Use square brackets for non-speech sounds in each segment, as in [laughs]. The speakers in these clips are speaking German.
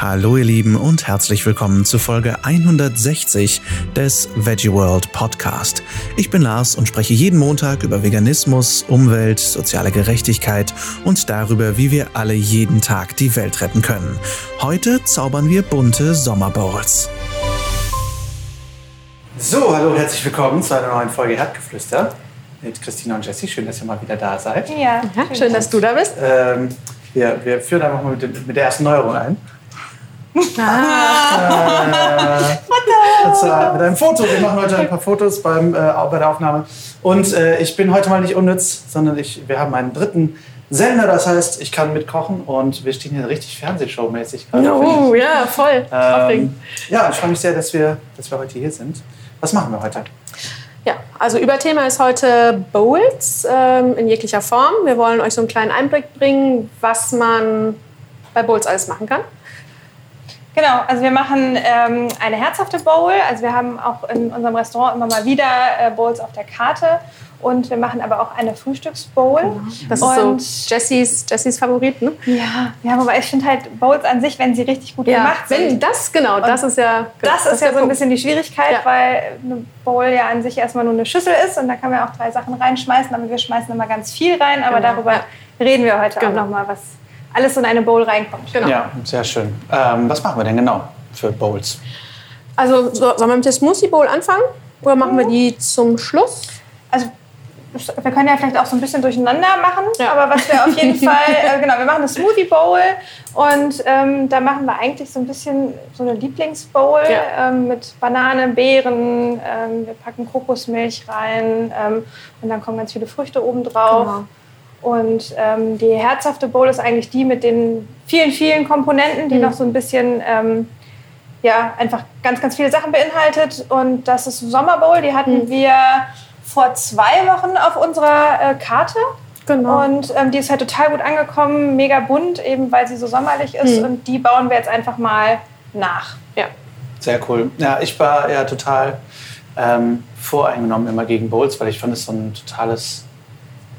Hallo ihr Lieben und herzlich willkommen zu Folge 160 des Veggie World Podcast. Ich bin Lars und spreche jeden Montag über Veganismus, Umwelt, soziale Gerechtigkeit und darüber, wie wir alle jeden Tag die Welt retten können. Heute zaubern wir bunte Sommerbowls. So, hallo, herzlich willkommen zu einer neuen Folge Herdgeflüster mit Christina und Jessie. Schön, dass ihr mal wieder da seid. Ja, Ja, schön, dass du da bist. Ähm, wir, wir führen einfach mal mit, mit der ersten Neuerung ein. Ah, äh, mit einem Foto. Wir machen heute ein paar Fotos beim, äh, bei der Aufnahme. Und äh, ich bin heute mal nicht unnütz, sondern ich, wir haben einen dritten Sender. Das heißt, ich kann mitkochen und wir stehen hier richtig Fernsehshow-mäßig oh, ja, voll. Ähm, ja, ich freue mich sehr, dass wir, dass wir heute hier sind. Was machen wir heute? Ja, also Überthema ist heute Bowls ähm, in jeglicher Form. Wir wollen euch so einen kleinen Einblick bringen, was man bei Bowls alles machen kann. Genau, also wir machen ähm, eine herzhafte Bowl. Also wir haben auch in unserem Restaurant immer mal wieder äh, Bowls auf der Karte. Und wir machen aber auch eine Frühstücksbowl. Das Und ist so Jessys, Jessys Favorit, ne? ja, ja, aber ich finde halt Bowls an sich, wenn sie richtig gut Ja, gemacht sind, wenn das, genau, das ist ja... das, genau, ist ja so ein bisschen die Schwierigkeit, Ja. weil eine Bowl ja an sich erstmal nur eine Schüssel ist und da kann man auch drei Sachen reinschmeißen, aber wir schmeißen immer ganz viel rein. Aber Genau, darüber ja. reden wir heute Genau. auch nochmal, was alles in eine Bowl reinkommt. Genau. Ja, sehr schön. Ähm, was machen wir denn genau für Bowls? Also so, sollen wir mit der Smoothie Bowl anfangen? Oder machen wir die zum Schluss? also wir können ja vielleicht auch so ein bisschen durcheinander machen, Ja. aber was wir auf jeden [laughs] Fall, äh, genau, wir machen eine Smoothie Bowl und ähm, da machen wir eigentlich so ein bisschen so eine Lieblingsbowl Ja. ähm, mit Banane, Beeren, ähm, wir packen Kokosmilch rein ähm, und dann kommen ganz viele Früchte oben drauf. Genau. Und ähm, die herzhafte Bowl ist eigentlich die mit den vielen, vielen Komponenten, die Mhm. noch so ein bisschen ähm, ja, einfach ganz, ganz viele Sachen beinhaltet. Und das ist Sommerbowl, die hatten Mhm. wir vor zwei Wochen auf unserer äh, Karte. Genau. Und ähm, die ist halt total gut angekommen, mega bunt, eben weil sie so sommerlich ist. Mhm. Und die bauen wir jetzt einfach mal nach. ja. Sehr cool. Ja, ich war ja total ähm, voreingenommen immer gegen Bowls, weil ich fand es so ein totales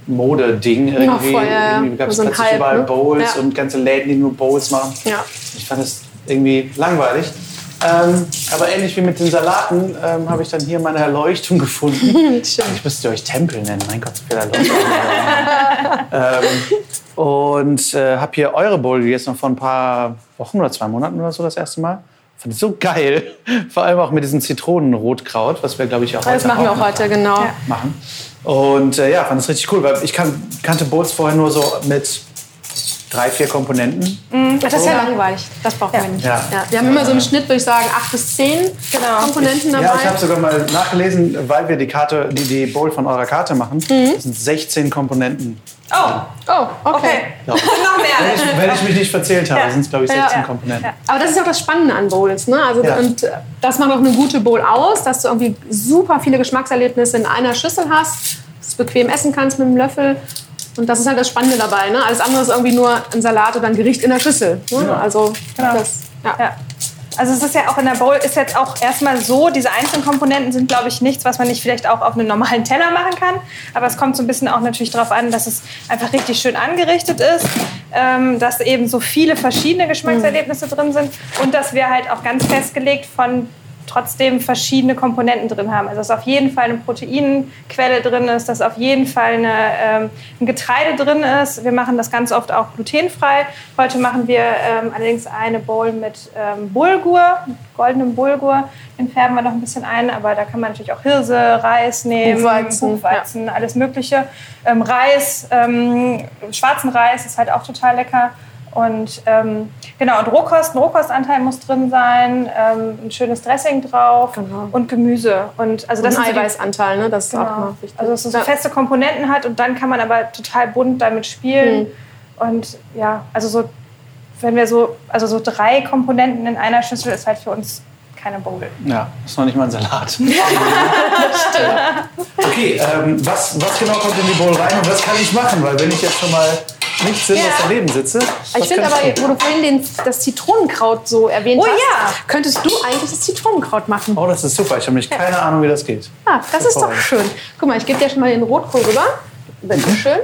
Modeding irgendwie. voll, ja, irgendwie gab es So plötzlich Hype, überall ne? Bowls Ja. und ganze Läden, die nur Bowls machen. Ja. Ich fand es irgendwie langweilig. Ähm, aber ähnlich wie mit den Salaten ähm, habe ich dann hier meine Erleuchtung [laughs] gefunden. Ich müsste euch Tempel nennen, mein Gott, so viel Erleuchtung. [laughs] ähm, und äh, habe hier eure Bowl gegessen, noch vor ein paar Wochen oder zwei Monaten oder so das erste Mal. Fand ich so geil. Vor allem auch mit diesem Zitronenrotkraut, was wir, glaube ich, auch Das heute machen wir auch heute, genau. Ja. machen. Und äh, ja, fand es richtig cool, weil ich kan kannte Bowls vorher nur so mit drei, vier Komponenten. Das ist ja langweilig. Das brauchen wir nicht. Ja. Ja. Wir haben immer so im Schnitt, würde ich sagen, acht bis zehn Genau. Komponenten dabei. Ja, ich habe sogar mal nachgelesen, weil wir die Karte, die, die Bowl von eurer Karte machen. Mhm. Das sind 16 Komponenten. Oh, oh, okay. okay. ich. [laughs] Noch Wenn mehr. ich, wenn ich mich nicht verzählt habe, Ja. sind es, glaube ich, Ja. 16 Ja. Komponenten. Ja. Aber das ist ja auch das Spannende an Bowls. Ne? Also, Ja. Und äh, das macht auch eine gute Bowl aus, dass du irgendwie super viele Geschmackserlebnisse in einer Schüssel hast, dass du bequem essen kannst mit einem Löffel. Und das ist halt das Spannende dabei. Ne? Alles andere ist irgendwie nur ein Salat oder ein Gericht in der Schüssel. Ne? Genau. Also Genau. das, ja. Also es ist ja auch in der Bowl ist jetzt auch erstmal so, diese einzelnen Komponenten sind, glaube ich, nichts, was man nicht vielleicht auch auf einem normalen Teller machen kann. Aber es kommt so ein bisschen auch natürlich darauf an, dass es einfach richtig schön angerichtet ist, ähm, dass eben so viele verschiedene Geschmackserlebnisse drin sind und dass wir halt auch ganz festgelegt von trotzdem verschiedene Komponenten drin haben. Also dass auf jeden Fall eine Proteinquelle drin ist, dass auf jeden Fall eine, ähm, ein Getreide drin ist. Wir machen das ganz oft auch glutenfrei. Heute machen wir ähm, allerdings eine Bowl mit ähm, Bulgur, goldenem Bulgur. Den färben wir noch ein bisschen ein, aber da kann man natürlich auch Hirse, Reis nehmen, Buchweizen, Buchweizen alles Mögliche. Ähm, Reis, ähm, schwarzen Reis ist halt auch total lecker. Und ähm, genau, und Rohkost, ein Rohkostanteil muss drin sein, ähm, ein schönes Dressing drauf Genau. und Gemüse. Und also das sind ein Eiweißanteil, ne? das ist auch Genau. mal wichtig. Also dass es so Ja. feste Komponenten hat und dann kann man aber total bunt damit spielen. Und ja, also so, wenn wir so, also so drei Komponenten in einer Schüssel ist halt für uns keine Bowl. Ja, ist noch nicht mal ein Salat. [laughs] [laughs] Okay, ähm, was, was genau kommt in die Bowl rein und was kann ich machen? Weil wenn ich jetzt schon mal nicht sinnlos Ja. daneben sitze, was Ich finde aber, tun? wo du vorhin den, das Zitronenkraut so erwähnt Oh hast, ja. könntest du eigentlich das Zitronenkraut machen. Oh, das ist super. Ich habe nämlich keine Ahnung, wie das geht. Ah, das ist doch schön. Guck mal, ich gebe dir schon mal den Rotkohl rüber. Bitte schön.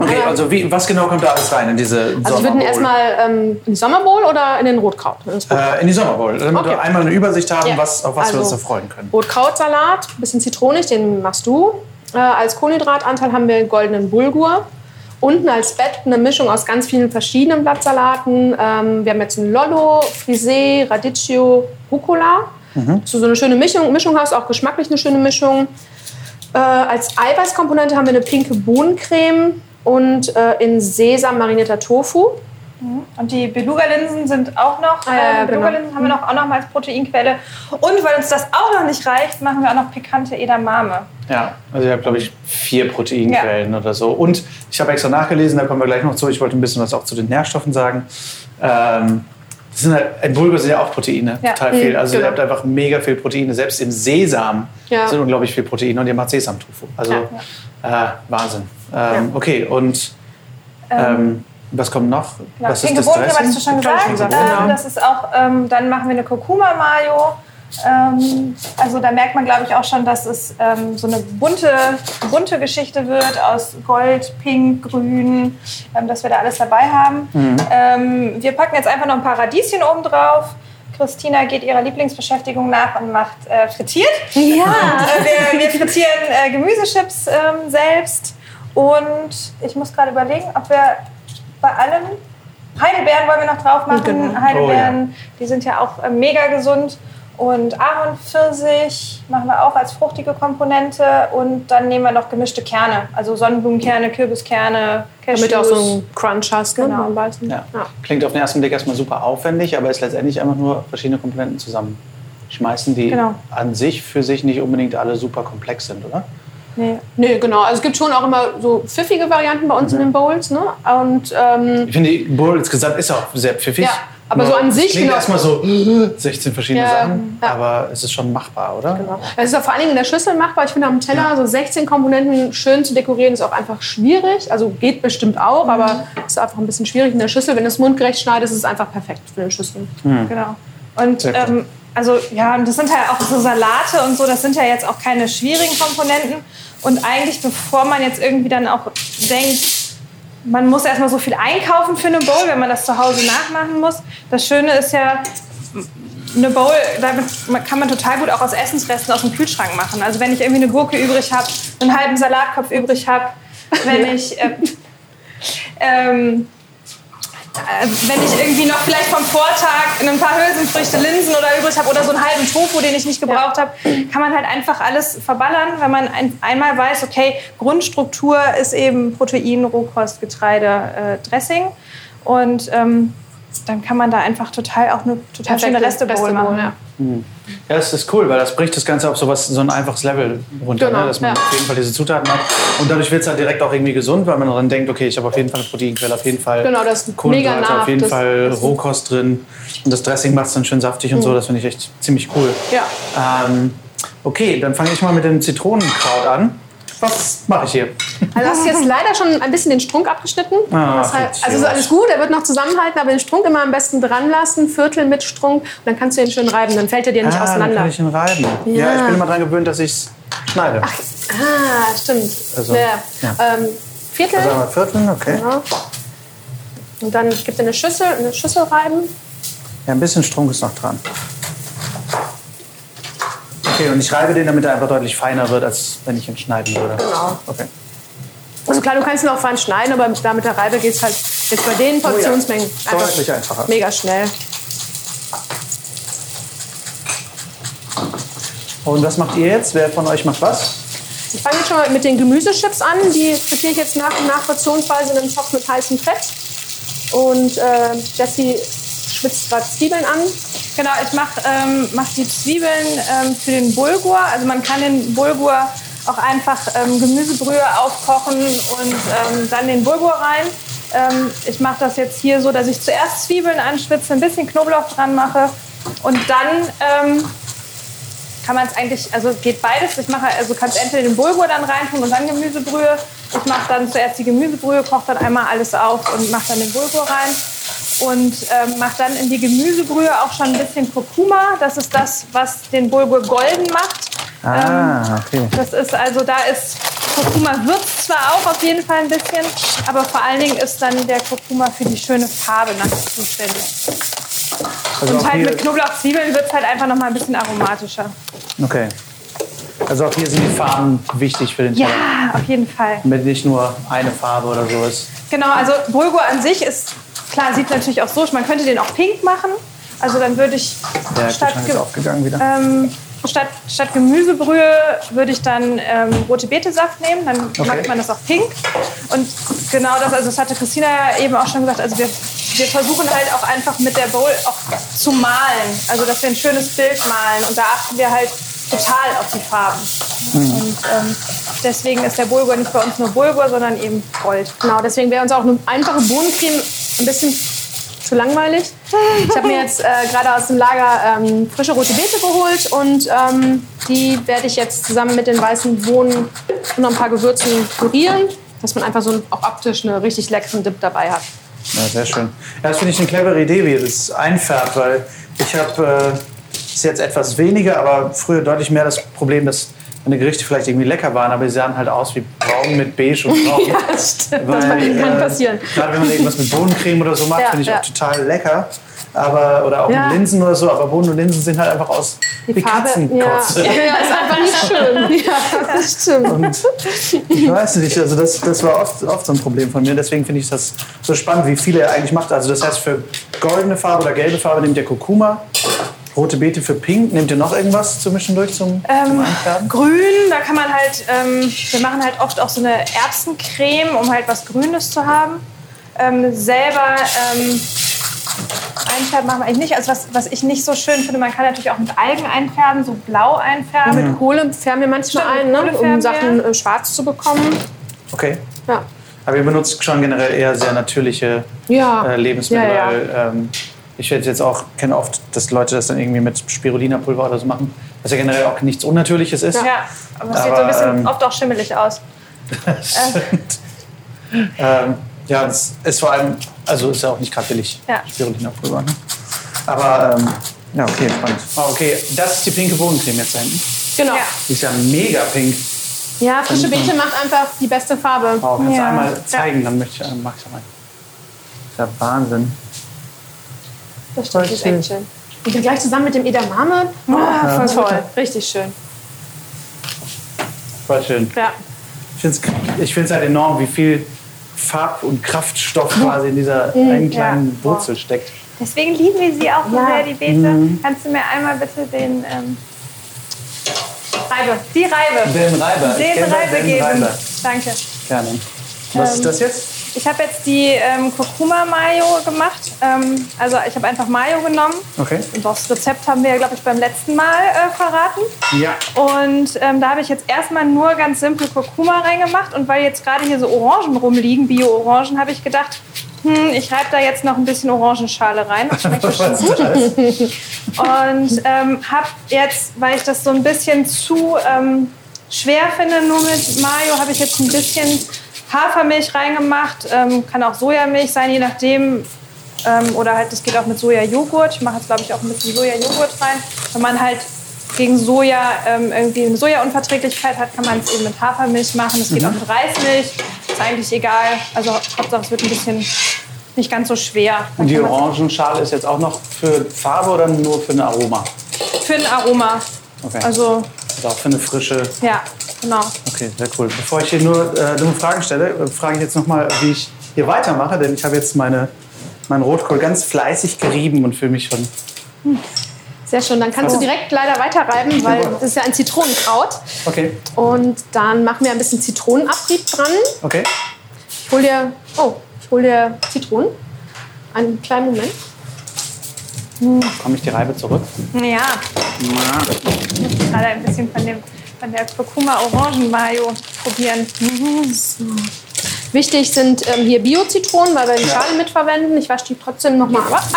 Okay, Ja. also wie, was genau kommt da alles rein in diese Also ich würde Sommerbowl? erstmal ähm, in die Sommerbowl oder in den Rotkraut? In. Äh, in die Sommerbowl, damit Okay. wir einmal eine Übersicht haben, Ja. was, auf was wir uns Also- da freuen können. Rotkrautsalat, bisschen zitronig, den machst du. Äh, als Kohlenhydratanteil haben wir goldenen Bulgur. Unten als Bett eine Mischung aus ganz vielen verschiedenen Blattsalaten. Ähm, wir haben jetzt ein Lollo, Frisee, Radicchio, Rucola. Du so eine schöne Mischung, Mischung hast, auch geschmacklich eine schöne Mischung. Äh, als Eiweißkomponente haben wir eine pinke Bohnencreme und äh, in Sesam marinierter Tofu. Und die Beluga-Linsen sind auch noch, Ah, ja, ja, äh, Beluga-Linsen haben wir noch, auch noch mal als Proteinquelle. Und weil uns das auch noch nicht reicht, machen wir auch noch pikante Edamame. Ja, also ich habe, glaube ich, vier Proteinquellen oder so. Und ich habe extra nachgelesen, da kommen wir gleich noch zu. Ich wollte ein bisschen was auch zu den Nährstoffen sagen. Ähm, das sind halt, in Bulgur sind ja auch Proteine, Ja. total viel. Mhm, Also genau. ihr habt einfach mega viel Proteine. Selbst im Sesam Ja. sind unglaublich viel Proteine und ihr macht Sesamtofu. Also Äh, Wahnsinn. Ähm, Okay, und ähm, was kommt noch? Genau, was ist das Dressing? hattest du schon gesagt. schon gesagt, Ähm, das ist auch, ähm, dann machen wir eine Kurkuma-Mayo. Ähm, also da merkt man, glaube ich, auch schon, dass es ähm, so eine bunte, bunte Geschichte wird aus Gold, Pink, Grün, ähm, dass wir da alles dabei haben. Mhm. Ähm, wir packen jetzt einfach noch ein paar Radieschen oben drauf. Christina geht ihrer Lieblingsbeschäftigung nach und macht äh, frittiert. Ja. [laughs] Äh, wir, wir frittieren äh, Gemüsechips ähm, selbst. Und ich muss gerade überlegen, ob wir bei allem Heidelbeeren wollen wir noch drauf machen. Genau. Heidelbeeren, die sind ja auch äh, mega gesund. Und Ahornpfirsich machen wir auch als fruchtige Komponente. Und dann nehmen wir noch gemischte Kerne. Also Sonnenblumenkerne, Kürbiskerne, Cashews. Damit du auch so einen Crunch hast, ne? Genau. beim Beißen. Ja. Klingt auf den ersten Blick erstmal super aufwendig, aber ist letztendlich einfach nur verschiedene Komponenten zusammenschmeißen, die Genau. an sich für sich nicht unbedingt alle super komplex sind, oder? Nee. Nee, genau. Also es gibt schon auch immer so pfiffige Varianten bei uns in den Bowls. Ne? Und ähm, Ich finde, die Bowl insgesamt ist auch sehr pfiffig. Ja, aber Nur so an es sich, Klingt genau. erstmal so äh, 16 verschiedene Ja, Sachen, ja. aber es ist schon machbar, oder? Genau. Es ist auch vor allen Dingen in der Schüssel machbar. Ich finde, am Teller so 16 Komponenten schön zu dekorieren, ist auch einfach schwierig. Also geht bestimmt auch, aber ist einfach ein bisschen schwierig in der Schüssel. Wenn du es mundgerecht schneidest, ist es einfach perfekt für eine Schüssel. Genau. Und ähm, also ja, und das sind halt auch so Salate und so, das sind ja jetzt auch keine schwierigen Komponenten. Und eigentlich, bevor man jetzt irgendwie dann auch denkt, man muss erstmal so viel einkaufen für eine Bowl, wenn man das zu Hause nachmachen muss. Das Schöne ist ja, eine Bowl, damit kann man total gut auch aus Essensresten aus dem Kühlschrank machen. Also wenn ich irgendwie eine Gurke übrig habe, einen halben Salatkopf übrig habe, wenn ich ähm, ähm, äh, wenn ich irgendwie noch vielleicht vom Vortag ein paar Hülsenfrüchte, Linsen oder übrig habe oder so einen halben Tofu, den ich nicht gebraucht habe, kann man halt einfach alles verballern, wenn man ein, einmal weiß, okay, Grundstruktur ist eben Protein, Rohkost, Getreide, äh, Dressing. Und ähm, dann kann man da einfach total auch eine total schöne Restebowl machen. ja. Ja, das ist cool, weil das bricht das Ganze auf so, was, so ein einfaches Level runter, Genau, ne? dass man ja. auf jeden Fall diese Zutaten hat. Und dadurch wird es halt direkt auch irgendwie gesund, weil man dann denkt, okay, ich habe auf jeden Fall eine Proteinquelle, auf jeden Fall Genau, das ist Kohlenhydrate, mega auf jeden nahrhaft, Fall das- Rohkost drin. Und das Dressing macht es dann schön saftig und so, das finde ich echt ziemlich cool. Ja. Ähm, okay, dann fange ich mal mit dem Zitronenkraut an. Was mache ich hier? Also hast du jetzt leider schon ein bisschen den Strunk abgeschnitten. Ah, Fritz, also ist alles gut, er wird noch zusammenhalten, aber den Strunk immer am besten dran lassen, Viertel mit Strunk, und dann kannst du ihn schön reiben, dann fällt er dir nicht ah, dann auseinander. kann ich ihn reiben. Ja. Ja. ich bin immer daran gewöhnt, dass ich es schneide. Ah, stimmt. Also, ja. ja. Ähm, Viertel. Also einmal Viertel, okay. Genau. Und dann gibt er eine Schüssel, eine Schüssel reiben. Ja, ein bisschen Strunk ist noch dran. Okay, und ich reibe den, damit er einfach deutlich feiner wird, als wenn ich ihn schneiden würde. Genau. Okay. Also klar, du kannst ihn auch fein schneiden, aber da mit der Reibe geht es halt jetzt bei den Portionsmengen Deutlich einfacher. mega schnell. Und was macht ihr jetzt? Wer von euch macht was? Ich fange jetzt schon mal mit den Gemüsechips an. Die frittiere ich jetzt nach und nach portionsweise in einem Topf mit heißem Fett. Und äh, Jessie schwitzt gerade Zwiebeln an. Genau, ich mache ähm, mach die Zwiebeln ähm, für den Bulgur. Also man kann den Bulgur auch einfach ähm, Gemüsebrühe aufkochen und ähm, dann den Bulgur rein. Ähm, ich mache das jetzt hier so, dass ich zuerst Zwiebeln anschwitze, ein bisschen Knoblauch dran mache und dann ähm, kann man es eigentlich, also geht beides. Ich mache, also kannst entweder den Bulgur dann reintun und dann Gemüsebrühe. Ich mache dann zuerst die Gemüsebrühe, koche dann einmal alles auf und mache dann den Bulgur rein. Und ähm, mache dann in die Gemüsebrühe auch schon ein bisschen Kurkuma. Das ist das, was den Bulgur golden macht. Ah, okay. Das ist also, da ist Kurkuma würzt zwar auch auf jeden Fall ein bisschen, aber vor allen Dingen ist dann der Kurkuma für die schöne Farbe nachher zuständig. Also Und halt mit Knoblauchzwiebeln wird es halt einfach noch mal ein bisschen aromatischer. okay. Also auch hier sind die Farben wichtig für den Teller. Ja, auf jeden Fall. Damit nicht nur eine Farbe oder so ist. Genau, also Bulgur an sich ist, klar, sieht natürlich auch so, man könnte den auch pink machen. Also dann würde ich Der statt, ist Ge- aufgegangen wieder. ähm, statt, statt Gemüsebrühe würde ich dann ähm, rote Betesaft nehmen, dann Okay. macht man das auch pink. Und genau das, also das hatte Christina ja eben auch schon gesagt, also wir, wir versuchen halt auch einfach mit der Bowl auch zu malen, also dass wir ein schönes Bild malen und da achten wir halt total auf die Farben. Mhm. Und ähm, deswegen ist der Bulgur nicht bei uns nur Bulgur, sondern eben Gold. Genau, deswegen wäre uns auch eine einfache Bohnencreme ein bisschen zu langweilig. Ich habe mir [laughs] jetzt äh, gerade aus dem Lager ähm, frische rote Beete geholt und ähm, die werde ich jetzt zusammen mit den weißen Bohnen und noch ein paar Gewürzen pürieren, dass man einfach so auch optisch einen richtig leckeren Dip dabei hat. Ja, sehr schön. Ja, das finde ich eine clevere Idee, wie ihr das einfärbt, weil ich habe, äh, ist jetzt etwas weniger, aber früher deutlich mehr das Problem, dass meine Gerichte vielleicht irgendwie lecker waren, aber sie sahen halt aus wie braun mit beige und braun. [laughs] Ja, das stimmt. Das Weil, kann äh, passieren. Gerade wenn man irgendwas mit Bohnencreme oder so macht, Ja, finde ich ja. auch total lecker. Aber, oder auch Ja. mit Linsen oder so, aber Bohnen und Linsen sehen halt einfach aus wie ja, Katzenkotze. ja, ist einfach nicht schön. [laughs] Ja, das stimmt. Und ich weiß nicht, also das, das war oft, oft so ein Problem von mir. Deswegen finde ich das so spannend, wie viele er eigentlich macht. Also das heißt, für goldene Farbe oder gelbe Farbe nehmt ihr Kurkuma, rote Beete für pink. Nehmt ihr noch irgendwas zwischendurch zum, zum Ähm, Einfärben? grün, da kann man halt, ähm, wir machen halt oft auch so eine Erbsencreme, um halt was Grünes zu haben. Ähm, selber ähm, einfärben machen wir eigentlich nicht. Also was, was ich nicht so schön finde, man kann natürlich auch mit Algen einfärben, so blau einfärben. Mit Kohle färben wir manchmal Stimmt, ein, ne, um Sachen äh, schwarz zu bekommen. Okay. Ja. Aber ihr benutzt schon generell eher sehr natürliche Ja. äh, Lebensmittel. Ja, ja. Weil, ähm, ich werde jetzt auch, kenne oft, dass Leute das dann irgendwie mit Spirulina-Pulver oder so machen. Was ja generell auch nichts Unnatürliches ist. Ja, aber es sieht so ein bisschen ähm, oft auch schimmelig aus. [laughs] Ähm, ja, das ist vor allem, also ist ja auch nicht gerade billig, Ja. Spirulina-Pulver. Ne? Aber, ähm, ja, okay, spannend. Ah, okay, das ist die pinke Bohnencreme jetzt da hinten. Genau. Ja. Die ist ja mega pink. Ja, frische Beete macht einfach die beste Farbe. Wow, kannst du Ja. einmal zeigen, dann möchte ich, äh, mach ich mal. Das ist ja Wahnsinn. Das stimmt, das ist echt schön. Und dann gleich zusammen mit dem Edamame. Ah, voll toll. Richtig schön. Voll schön. Ja. Ich finde es ich find's halt enorm, wie viel Farb- und Kraftstoff quasi in dieser einen kleinen Ja. Wurzel steckt. Deswegen lieben wir sie auch so Ja. sehr, die Beete. Kannst du mir einmal bitte den ähm, Reibe, die Reibe, Den Reiber. Ich den Reibe den geben. Reiber. Danke. Gerne. Was Ähm, ist das jetzt? Ich habe jetzt die ähm, Kurkuma Mayo gemacht. Ähm, also ich habe einfach Mayo genommen. Okay. Und das Rezept haben wir, glaube ich, beim letzten Mal äh, verraten. Ja. Und ähm, da habe ich jetzt erstmal nur ganz simpel Kurkuma reingemacht. Und weil jetzt gerade hier so Orangen rumliegen, Bio-Orangen, habe ich gedacht, hm, ich reibe da jetzt noch ein bisschen Orangenschale rein. Das schmeckt [laughs] bestimmt gut. Und ähm, habe jetzt, weil ich das so ein bisschen zu ähm, schwer finde, nur mit Mayo, habe ich jetzt ein bisschen Hafermilch reingemacht. Ähm, kann auch Sojamilch sein, je nachdem. Ähm, oder halt, das geht auch mit Sojajoghurt. Ich mache jetzt, glaube ich, auch ein bisschen Sojajoghurt rein. Wenn man halt gegen Soja ähm, irgendwie eine Sojaunverträglichkeit hat, kann man es eben mit Hafermilch machen. Das geht auch mit Reismilch. Ist eigentlich egal. Also Hauptsache, es wird ein bisschen nicht ganz so schwer. Dann Und die Orangenschale ist jetzt auch noch für Farbe oder nur für ein Aroma? Für ein Aroma. Okay. Also, Also auch für eine frische. ja, genau. Okay, sehr cool. Bevor ich hier nur äh, dumme Fragen stelle, äh, frage ich jetzt nochmal, wie ich hier weitermache, denn ich habe jetzt meine, meinen Rotkohl ganz fleißig gerieben und fühle mich schon. Sehr schön. Dann kannst du direkt leider weiterreiben, weil das ist ja ein Zitronenkraut. Okay, Und dann machen wir ein bisschen Zitronenabrieb dran. okay. Ich hol dir, oh, ich hol dir Zitronen. Einen kleinen Moment. Komme ich die Reibe zurück? Ja, gerade ein bisschen von, dem, von der Kurkuma Orangen Mayo probieren. Wichtig sind ähm, hier Bio-Zitronen, weil wir die Schale mitverwenden. Ich wasche die trotzdem nochmal ab.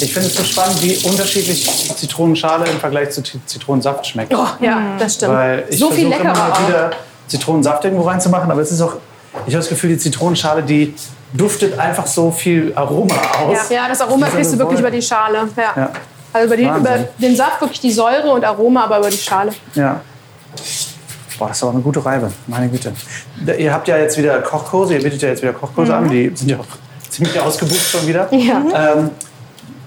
Ich finde es so spannend, wie unterschiedlich Zitronenschale im Vergleich zu Zitronensaft schmeckt. Oh, ja, das stimmt. Weil ich so viel versuche immer leckerer mal auch. wieder Zitronensaft irgendwo reinzumachen, aber es ist auch, ich habe das Gefühl, die Zitronenschale, die duftet einfach so viel Aroma aus. Ja, das Aroma Das ist kriegst du wirklich über die Schale. Ja. Ja. Also über, die, über den Saft wirklich die Säure und Aroma, aber über die Schale. Ja. Boah, das ist aber eine gute Reibe. Meine Güte. Ihr habt ja jetzt wieder Kochkurse, ihr bietet ja jetzt wieder Kochkurse an. Die sind ja auch [laughs] ziemlich ausgebucht schon wieder. Ja. Ähm,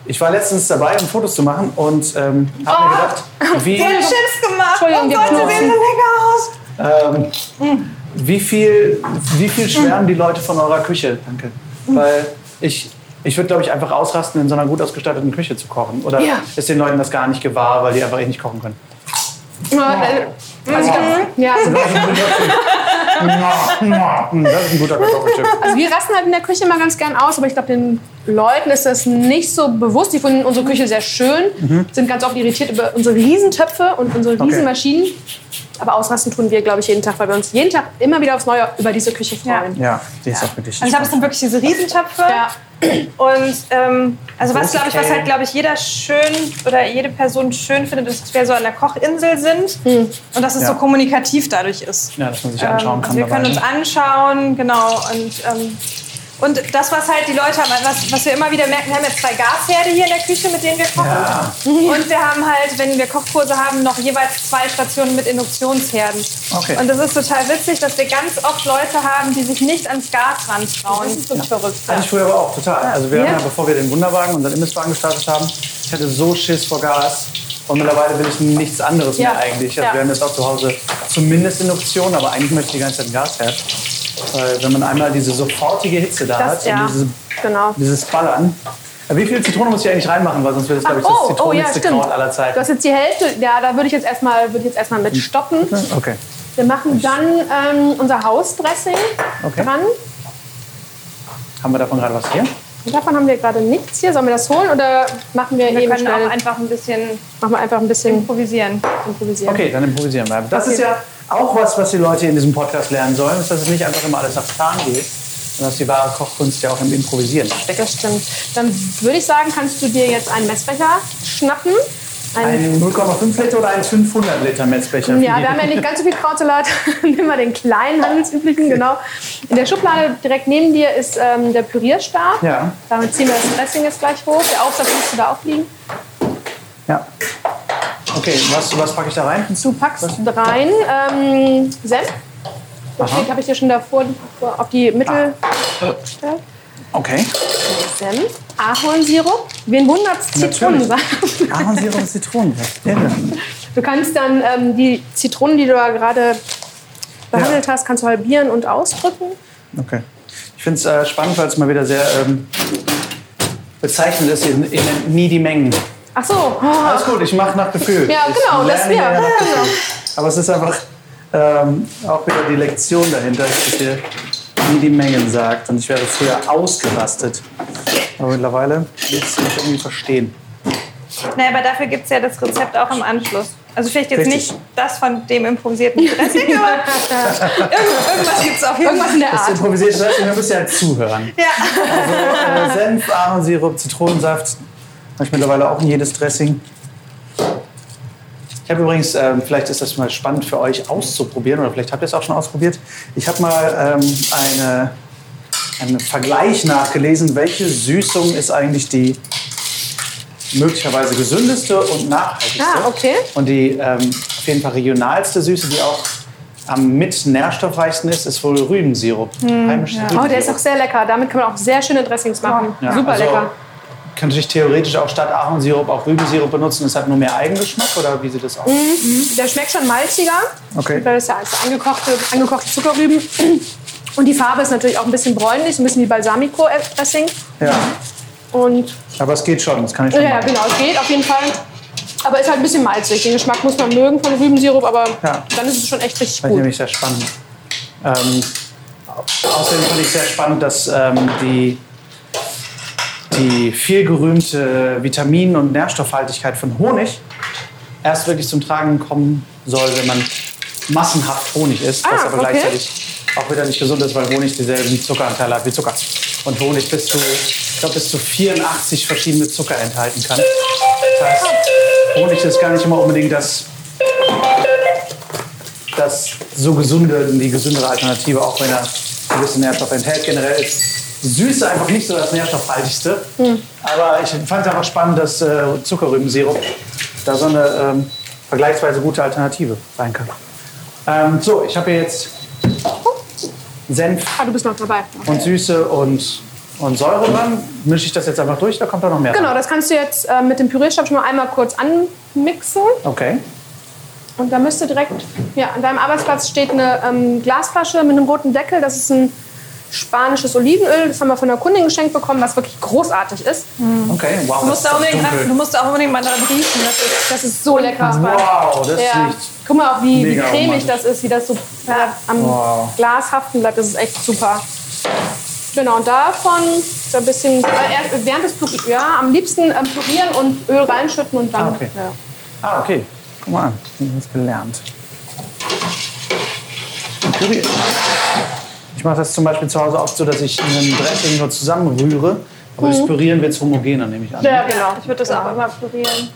ich war letztens dabei, um Fotos zu machen und ähm, habe mir gedacht, wie, [laughs] Die Chips gemacht. Entschuldigung, oh Gott, die sehen so lecker aus. ähm, wie, viel, wie viel schwärmen die Leute von eurer Küche? Danke. Weil ich, ich würde, glaube ich, einfach ausrasten, in so einer gut ausgestatteten Küche zu kochen. Oder Ja. ist den Leuten das gar nicht gewahr, weil die einfach eh nicht kochen können? Also ich glaub, ja, also, [laughs] Das ist ein guter Kartoffelchip. also wir rasten halt in der Küche immer ganz gern aus, aber ich glaube, den Leuten ist das nicht so bewusst. Die finden unsere Küche sehr schön, sind ganz oft irritiert über unsere Riesentöpfe und unsere Okay. Riesenmaschinen. Aber ausrasten tun wir, glaube ich, jeden Tag, weil wir uns jeden Tag immer wieder aufs Neue über diese Küche freuen. Ja, die ist auch wirklich. Also ich glaube, es sind wirklich diese Riesentöpfe. Ja. Und ähm, also was, glaube ich, was halt, glaube ich, jeder schön oder jede Person schön findet, ist, dass wir so an der Kochinsel sind und dass es Ja. so kommunikativ dadurch ist. ja, dass man sich anschauen Ähm, kann. also wir dabei, können uns anschauen, genau. Und, ähm, und das, was halt die Leute haben, was, was wir immer wieder merken, wir haben jetzt zwei Gasherde hier in der Küche, mit denen wir kochen. Ja. Und wir haben halt, wenn wir Kochkurse haben, noch jeweils zwei Stationen mit Induktionsherden. Okay. Und das ist total witzig, dass wir ganz oft Leute haben, die sich nicht ans Gas rantrauen. Das ist wirklich verrückt. Hatte ich früher aber auch total. Also wir Ja. hatten ja, bevor wir den Wunderwagen, unseren Imbisswagen gestartet haben, ich hatte so Schiss vor Gas. Und mittlerweile will ich nichts anderes Ja. mehr eigentlich. Also Ja. wir haben jetzt auch zu Hause zumindest Induktion, aber eigentlich möchte ich die ganze Zeit ein Gasherd. Weil wenn man einmal diese sofortige Hitze da Das, hat ja, und diese, genau. dieses Ballern. Ja, Wie viel Zitrone muss ich eigentlich reinmachen? Weil sonst wird das, glaube ich, oh, das oh, ja, zitronigste stimmt. Kraut aller Du Zeiten. hast jetzt die Hälfte, ja, da würde ich jetzt erstmal, würde ich jetzt erstmal mit stoppen. Okay. Wir machen dann ähm, unser Hausdressing Okay. dran. Haben wir davon gerade was hier? Davon haben wir gerade nichts hier. Sollen wir das holen oder machen wir, Wir eben können schnell? auch einfach ein bisschen machen wir einfach ein bisschen improvisieren. improvisieren. Okay, dann improvisieren wir. Das Okay. ist ja auch was, was die Leute in diesem Podcast lernen sollen, ist, dass es nicht einfach immer alles nach Plan geht, sondern dass die wahre Kochkunst ja auch im Improvisieren steckt. Das stimmt. Dann würde ich sagen, kannst du dir jetzt einen Messbecher schnappen. Einen, Ein 0,5 Liter oder ein 500 Liter Messbecher? ja, wir haben ja nicht ganz so viel Krautsalat. [laughs] Nimm mal den kleinen handelsüblichen, genau. In der Schublade direkt neben dir ist ähm, der Pürierstab. Ja. Damit ziehen wir das Dressing jetzt gleich hoch. Der Aufsatz müsste da auch liegen. Ja. Okay, was, was packe ich da rein? Du packst rein ähm, Senf. Das Aha. habe ich dir schon davor auf die Mittel gestellt. Okay. Senf, Ahornsirup. Wen wundert's? Zitronensaft. Ahornsirup und Zitronen. Irre. Du kannst dann ähm, die Zitronen, die du da gerade behandelt hast, kannst du halbieren und ausdrücken. Okay. Ich finde es äh, spannend, weil es mal wieder sehr ähm, bezeichnend ist. Ihr, ihr nennt nie die Mengen. Ach so. Oh, Alles gut, ich mache nach Gefühl. Ja, genau, das wäre. ja Ja, genau. Aber es ist einfach ähm, auch wieder die Lektion dahinter, dass ihr nie die Mengen sagt. Und ich wäre früher ausgerastet. Aber mittlerweile will ich es irgendwie verstehen. Naja, aber dafür gibt es ja das Rezept auch im Anschluss. Also vielleicht jetzt Richtig. nicht das von dem improvisierten Dressing, [laughs] aber irgend- irgendwas gibt es auf jeden Irgendwas Fall. in der Das Art. improvisiert Dressing, wir müssen ja zuhören. Ja. [laughs] Also äh, Senf, Ahornsirup, Zitronensaft. Habe ich mittlerweile auch in jedes Dressing. Ich habe übrigens, ähm, vielleicht ist das mal spannend für euch auszuprobieren oder vielleicht habt ihr es auch schon ausprobiert. Ich habe mal ähm, eine, einen Vergleich nachgelesen, welche Süßung ist eigentlich die möglicherweise gesündeste und nachhaltigste. Ah, okay. Und die ähm, auf jeden Fall regionalste Süße, die auch am mit nährstoffreichsten ist, ist wohl Rübensirup. Heimisches Oh, der ist Rübensirup. auch sehr lecker. Damit kann man auch sehr schöne Dressings machen. Ja, Super also lecker. Kann natürlich theoretisch auch statt Ahornsirup auch Rübensirup benutzen. Es hat nur mehr Eigengeschmack oder wie sieht das aus? Der schmeckt schon malziger. Okay. Das ist ja also angekochte, angekochte Zuckerrüben. Und die Farbe ist natürlich auch ein bisschen bräunlich, ein bisschen wie Balsamico-Dressing. Ja, Und aber es geht schon, das kann ich schon ja, machen. genau, es geht auf jeden Fall. Aber ist halt ein bisschen malzig. Den Geschmack muss man mögen von Rübensirup, aber Ja. dann ist es schon echt richtig gut. nämlich sehr spannend. Ähm, außerdem fand ich sehr spannend, dass ähm, die, die viel gerühmte Vitamin- und Nährstoffhaltigkeit von Honig erst wirklich zum Tragen kommen soll, wenn man massenhaft Honig isst, was Ah, aber okay. gleichzeitig auch wieder nicht gesund ist, weil Honig dieselben Zuckeranteile hat wie Zucker. Und Honig bis zu, ich glaube, bis zu 84 verschiedene Zucker enthalten kann. Das heißt, Honig ist gar nicht immer unbedingt das das so gesunde, die gesündere Alternative, auch wenn er gewisse Nährstoffe enthält. Generell ist Süße einfach nicht so das nährstoffhaltigste. Aber ich fand es einfach spannend, dass äh, Zuckerrübensirup da so eine ähm, vergleichsweise gute Alternative sein kann. Ähm, so, ich habe hier jetzt Senf Ah, du bist noch dabei. und Süße und, und Säure dran. Mische ich das jetzt einfach durch, da kommt da noch mehr Genau, rein? das kannst du jetzt äh, mit dem Pürierstab schon mal einmal kurz anmixen. Okay. Und da müsste direkt, ja, an deinem Arbeitsplatz steht eine ähm, Glasflasche mit einem roten Deckel. Das ist ein spanisches Olivenöl. Das haben wir von der Kundin geschenkt bekommen, was wirklich großartig ist. Okay, wow. Du musst, da unbedingt, du musst da auch unbedingt mal dran riechen. Das ist, Das ist so lecker. Wow, das Ja. riecht. Guck mal auch, wie, wie cremig das ist, wie das so ja, am Wow. Glas haften bleibt. Das ist echt super. Genau, und davon so ein bisschen, äh, während des Pürieren, ja, am liebsten ähm, pürieren und Öl reinschütten und dann. Ah, okay. ja. Ah, okay. Guck mal an, ich habe was gelernt. Püriert. Ich mache das zum Beispiel zu Hause oft so, dass ich einen Dressing nur zusammenrühre. Aber das Pürieren wird homogener, nehme ich an. Mhm. Ja, genau. Ich würde das auch immer pürieren.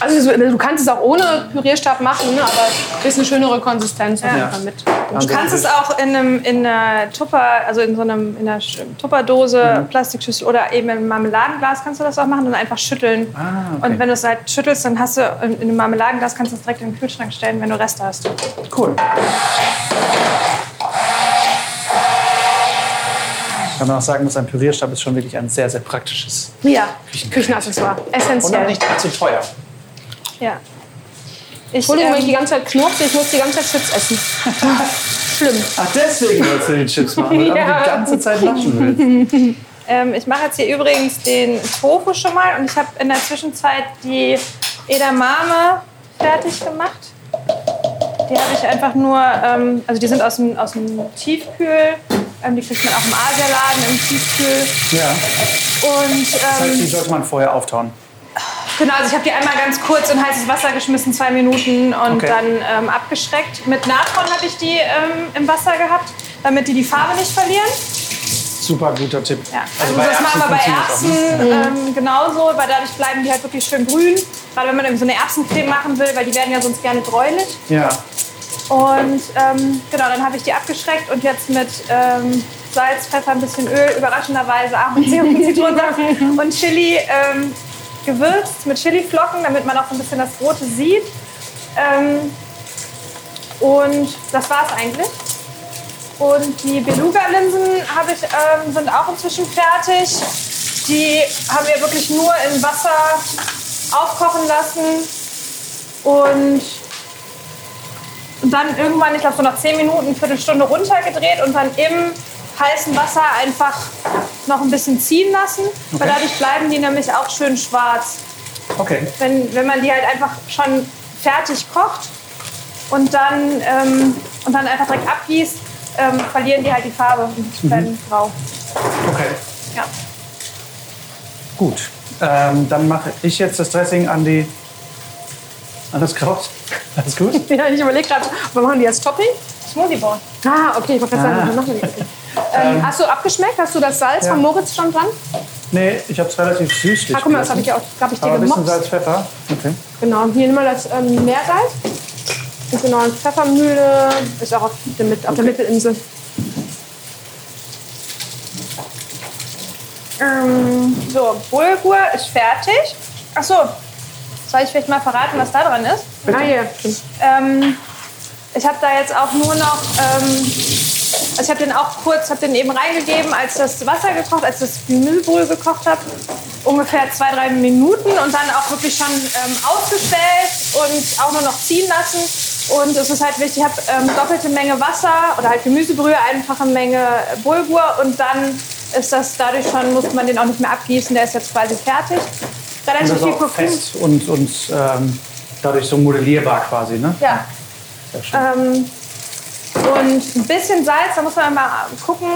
Also so- du kannst es auch ohne Pürierstab machen, ne, aber ein bisschen schönere Konsistenz auf jeden Fall mit. Du kannst es auch in, einem, in einer Tupper, also in so einem, in einer Tupperdose, Mhm. Plastikschüssel oder eben im Marmeladenglas kannst du das auch machen und einfach schütteln. Ah, okay. Und wenn du es halt schüttelst, dann hast du in in einem Marmeladenglas kannst du es direkt in den Kühlschrank stellen, wenn du Reste hast. Cool. Kann man auch sagen, dass ein Pürierstab ist schon wirklich ein sehr, sehr praktisches. Ja, Küchenaccessoire. Und auch Essentiell. nicht zu teuer. Ja. Ich, wenn ich die ähm, ganze Zeit knurze, ich muss die ganze Zeit Chips essen. [laughs] Schlimm. Ach, deswegen wolltest du die Chips machen, weil du Ja. die ganze Zeit lachen willst. [laughs] ähm, ich mache jetzt hier übrigens den Tofu schon mal und ich habe in der Zwischenzeit die Edamame fertig gemacht. Die habe ich einfach nur, ähm, also die sind aus dem, aus dem Tiefkühl. Ähm, die kriegt man auch im Asialaden im Tiefkühl. Ja. Und Das heißt, ähm, die sollte man vorher auftauen. genau, also ich habe die einmal ganz kurz in heißes Wasser geschmissen, zwei Minuten und Okay. dann ähm, abgeschreckt. Mit Natron habe ich die ähm, im Wasser gehabt, damit die die Farbe nicht verlieren. Super guter Tipp. Ja, also, das machen wir bei Erbsen funktioniert ähm, genauso, weil dadurch bleiben die halt wirklich schön grün. Gerade wenn man irgendwie so eine Erbsencreme machen will, weil die werden ja sonst gerne gräulich. ne? Ja. Und ähm, genau, dann habe ich die abgeschreckt und jetzt mit ähm, Salz, Pfeffer, ein bisschen Öl, überraschenderweise Ahornsirup, [laughs] Zitronensaft und Chili ähm, gewürzt mit Chiliflocken, damit man auch so ein bisschen das Rote sieht. Ähm, und das war's eigentlich. Und die Beluga-Linsen ich, ähm, sind auch inzwischen fertig. Die haben wir wirklich nur in Wasser aufkochen lassen. Und dann irgendwann, ich glaube so nach 10 Minuten, Viertelstunde runtergedreht und dann im heißen Wasser einfach noch ein bisschen ziehen lassen. Weil Okay. dadurch bleiben die nämlich auch schön schwarz. Okay. Wenn, wenn man die halt einfach schon fertig kocht und dann, ähm, und dann einfach direkt abgießt, ähm, verlieren die halt die Farbe und werden grau. Okay. Ja. Gut. Ähm, dann mache ich jetzt das Dressing an die. Das Kraut. Alles gut? [laughs] Ja, ich überlege gerade, wir machen die als Topping? Smoothie Bowl. Ah, okay, ich wollte gerade Ah. sagen, wir machen die jetzt. Ähm, hast du abgeschmeckt? Hast du das Salz Ja. von Moritz schon dran? Nee, ich habe es relativ süßlich. Ah, guck mal, das habe ich, ja auch- hab ich dir Aber ein bisschen. Salz, Pfeffer. Okay. Genau, hier nehmen wir das ähm, Meersalz. Und genau, und Pfeffermühle ist auch auf der, Mit- auf der Mittelinsel. Ähm, so, Bulgur ist fertig. Ach so, soll ich vielleicht mal verraten, was da dran ist? Ah, ja. Ähm, ich habe da jetzt auch nur noch, ähm, also ich habe den auch kurz, habe den eben reingegeben, als das Wasser gekocht, als das Gemüsebrühe gekocht habe, ungefähr zwei, drei Minuten und dann auch wirklich schon ähm, ausgestellt und auch nur noch ziehen lassen. Und es ist halt wichtig, ich habe ähm, doppelte Menge Wasser oder halt Gemüsebrühe, einfache Menge Bulgur und dann ist das dadurch schon, muss man den auch nicht mehr abgießen, der ist jetzt quasi fertig. Und Relativ das ist viel auch fest und, und ähm, dadurch so modellierbar quasi, ne? Ja. Ähm, und ein bisschen Salz, da muss man mal gucken,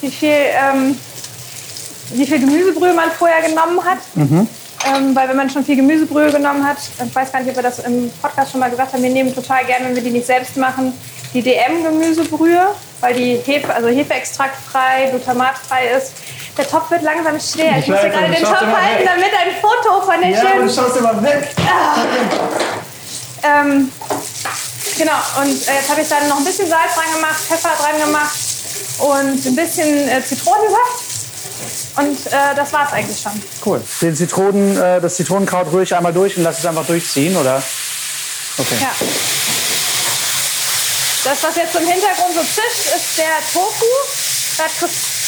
wie viel, ähm, wie viel Gemüsebrühe man vorher genommen hat. Ähm, weil wenn man schon viel Gemüsebrühe genommen hat, ich weiß gar nicht, ob wir das im Podcast schon mal gesagt haben, wir nehmen total gerne, wenn wir die nicht selbst machen, die DM-Gemüsebrühe, weil die Hefe, also Hefeextraktfrei, glutamatfrei ist. Der Topf wird langsam schwer. Ich, Ich muss hier weiß, gerade den Topf halten, weg. damit ein Foto von der ja, schönen du schaust immer weg. ähm, genau, und äh, jetzt habe ich dann noch ein bisschen Salz dran gemacht, Pfeffer dran gemacht und ein bisschen äh, Zitronensaft. Und äh, das war's eigentlich schon. Cool. Den Zitronen, äh, das Zitronenkraut rühre ich einmal durch und lasse es einfach durchziehen, oder? Okay. Ja. Das, was jetzt im Hintergrund so zischt, ist der Tofu. Da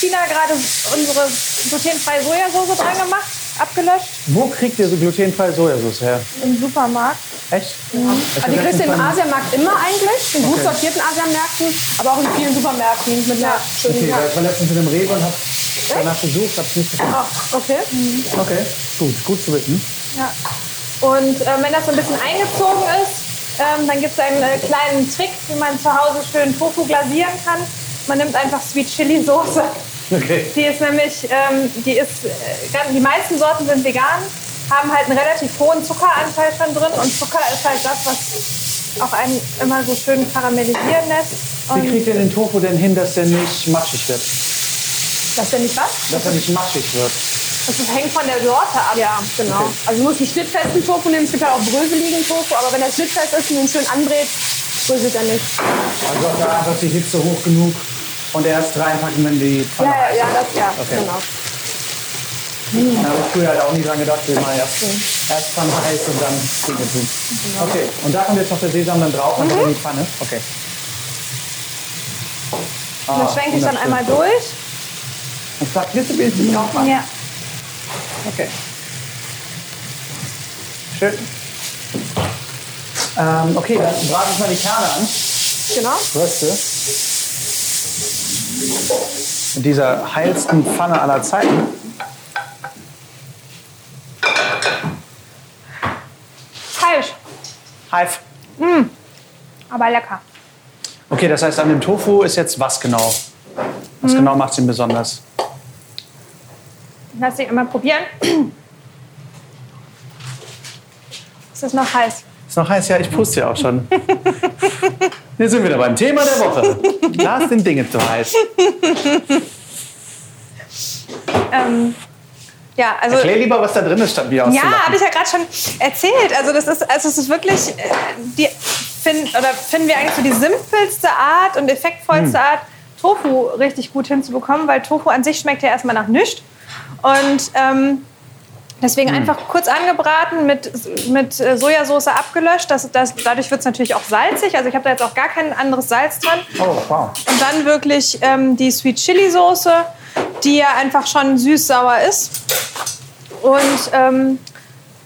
Christina gerade unsere glutenfreie Sojasauce dran gemacht, abgelöscht Wo kriegt ihr so glutenfreie Sojasauce her? im Supermarkt. Echt? Also die kriegst du im Asiamarkt immer eigentlich, in gut Okay. sortierten Asiamärkten, aber auch in vielen Supermärkten mit einer schönen Okay, weil ich war letztens in einem Rewe und hab danach gesucht, hab's nicht gefunden. Ach, okay. Okay, gut, gut zu wissen. Ja. Und äh, wenn das so ein bisschen eingezogen ist, ähm, dann gibt es einen äh, kleinen Trick, wie man zu Hause schön Tofu glasieren kann. Man nimmt einfach Sweet Chili Soße. Okay. Die ist nämlich, ähm, die ist, äh, die meisten Sorten sind vegan, haben halt einen relativ hohen Zuckeranteil schon drin und Zucker ist halt das, was auch einen immer so schön karamellisieren lässt. Wie Und kriegt ihr den Tofu denn hin, dass der nicht matschig wird? Das ist ja nicht was? Dass er nicht matschig wird. das hängt von der Sorte ab. Ja, genau. Also du musst einen schnittfesten Tofu nehmen. Es gibt ja auch bröseligen Tofu, aber wenn er schnittfest ist und ihn schön anbrät, bröselt er nicht. Also da einfach die Hitze hoch genug und erst reinpacken, wenn die Pfanne Ja, ja, ja, das, ja, Okay. genau. Da habe ich früher halt auch nie dran gedacht, will mal erst, erst Pfanne heiß und dann Dinge tun. Okay, und da kommt jetzt noch der Sesam dann drauf, einfach in die Pfanne. Okay. Und das schwenke ich dann einmal durch. Und sagt, bitte, bitte drauf machen. Ja. Okay. Schön. Ähm, okay, dann brate ich mal die Kerne an. Genau. Röste. In dieser heilsten Pfanne aller Zeiten. Falsch, Hive. aber lecker. Okay, das heißt, an dem Tofu ist jetzt was genau? Was genau macht ihn besonders? Lass dich einmal probieren. Ist das noch heiß? Ist noch heiß? Ja, ich puste ja auch schon. [laughs] Jetzt sind wir wieder beim Thema der Woche. [laughs] Da sind Dinge zu heiß. Ähm, ja, also. Erklär lieber, was da drin ist, statt mir Ja, habe ich ja gerade schon erzählt. Also das ist, also es ist wirklich, äh, die find, oder finden wir eigentlich so die simpelste Art und effektvollste Hm. Art, Tofu richtig gut hinzubekommen, weil Tofu an sich schmeckt ja erstmal nach nichts. Und ähm, deswegen einfach kurz angebraten, mit, mit äh, Sojasauce abgelöscht. Das, das, dadurch wird es natürlich auch salzig. Also ich habe da jetzt auch gar kein anderes Salz dran. Oh, wow. Und dann wirklich ähm, die Sweet Chili Soße, die ja einfach schon süß-sauer ist. Und ähm,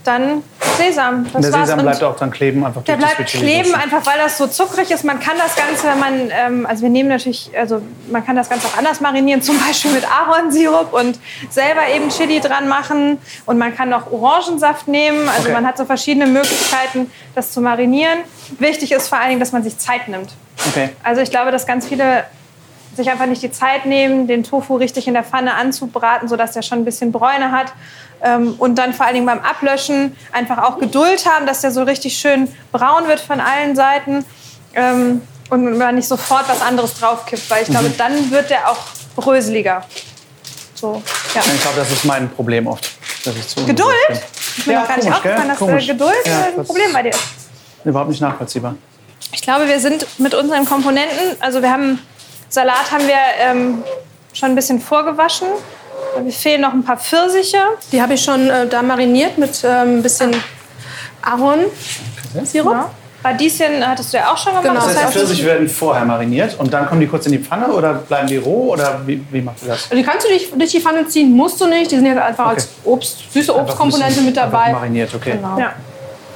dann Sesam. Das Der. Sesam bleibt auch dann kleben, einfach der bleibt kleben, einfach weil das so zuckrig ist. Man kann das Ganze, wenn man, ähm, also wir nehmen natürlich, also man kann das Ganze auch anders marinieren, zum Beispiel mit Ahornsirup und selber eben Chili dran machen. Und man kann auch Orangensaft nehmen. Also Okay. man hat so verschiedene Möglichkeiten, das zu marinieren. Wichtig ist vor allen Dingen, dass man sich Zeit nimmt. Okay. Also ich glaube, dass ganz viele sich einfach nicht die Zeit nehmen, den Tofu richtig in der Pfanne anzubraten, sodass der schon ein bisschen Bräune hat. Ähm, Und dann vor allen Dingen beim Ablöschen einfach auch Geduld haben, dass der so richtig schön braun wird von allen Seiten. Ähm, Und man nicht sofort was anderes draufkippt, weil ich glaube, Mhm. dann wird der auch bröseliger. So, ja. Ich glaube, das ist mein Problem oft. Dass ich zu Geduld? bin. Ist mir Ja, noch gar nicht komisch, aufgefallen, dass Komisch. äh, Geduld Ja, ein das- Problem bei dir ist. Überhaupt nicht nachvollziehbar. Ich glaube, wir sind mit unseren Komponenten, also wir haben Salat haben wir ähm, schon ein bisschen vorgewaschen. Wir fehlen noch ein paar Pfirsiche. Die habe ich schon äh, da mariniert mit ähm, ein bisschen Ahornsirup. Ja. Radieschen hattest du ja auch schon gemacht. Genau. Das heißt, Pfirsiche werden vorher mariniert und dann kommen die kurz in die Pfanne oder bleiben die roh oder wie, wie macht ihr das? Die kannst du dich durch die Pfanne ziehen, musst du nicht. Die sind jetzt einfach Okay. als Obst, süße Obstkomponente mit dabei. Mariniert, okay. Genau. ja.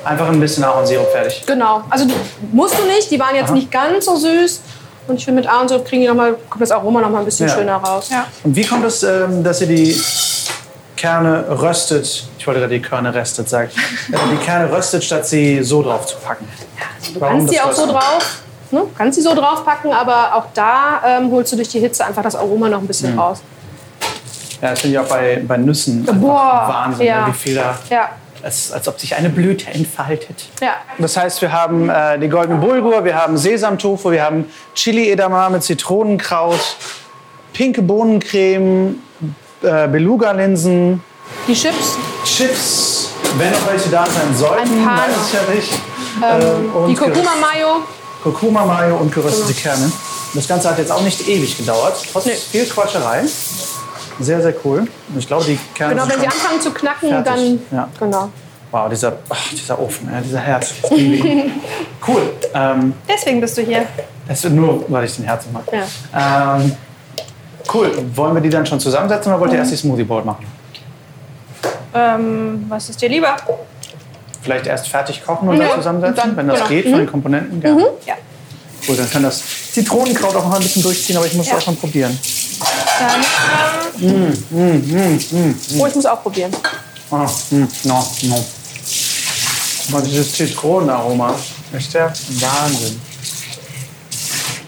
Einfach ein bisschen Ahornsirup fertig. Genau. Also du- musst du nicht. Die waren jetzt Aha. nicht ganz so süß. Und ich finde, mit Ahornsirup kriegen die noch mal, kommt das Aroma noch mal ein bisschen Ja. schöner raus. Ja. Und wie kommt es, ähm, dass ihr die Kerne röstet? Ich wollte gerade die Körner röstet sagen. [laughs] Äh, die Kerne röstet, statt sie so drauf zu packen. Du kannst die auch so drauf, ne? kannst die so draufpacken, aber auch da ähm, holst du durch die Hitze einfach das Aroma noch ein bisschen Mhm. raus. Ja, das finde ich auch bei, bei Nüssen einfach Boah, Wahnsinn, ja. ne, wie viel da, Ja, als, als ob sich eine Blüte entfaltet. ja. Das heißt, wir haben äh, die goldene Bulgur, wir haben Sesamtofu, wir haben Chili Edamame, Zitronenkraut, pinke Bohnencreme, äh, Beluga-Linsen, Die Chips, Chips, wenn noch welche da sein sollten, Ein paar weiß ich ja nicht. Ähm, und die Kurkuma-Mayo. Kurkuma Mayo und geröstete Kerne. Das Ganze hat jetzt auch nicht ewig gedauert, trotz viel Quatscherei. Sehr, sehr cool. Ich glaube, die Kerne Genau, wenn sie anfangen zu knacken, fertig. dann. Ja. Genau. Wow, dieser, ach, dieser Ofen, ja, dieser. Das ich. [laughs] cool. Ähm, Deswegen bist du hier. Es ist nur, weil ich den Herzen mag. Ja. Ähm, cool. Wollen wir die dann schon zusammensetzen oder wollt ihr erst die Smoothie Bowl machen? Ähm, was ist dir lieber? Vielleicht erst fertig kochen und Ja, dann zusammensetzen, dann- wenn das genau. geht, von den Komponenten. Ja. Ja. Cool, dann kann das Zitronenkraut auch noch ein bisschen durchziehen, aber ich muss Ja. auch schon probieren. Dann, ähm, Oh, ich muss auch probieren. Ah, mm, no, no. Aber dieses Zitronenaroma ist der Wahnsinn.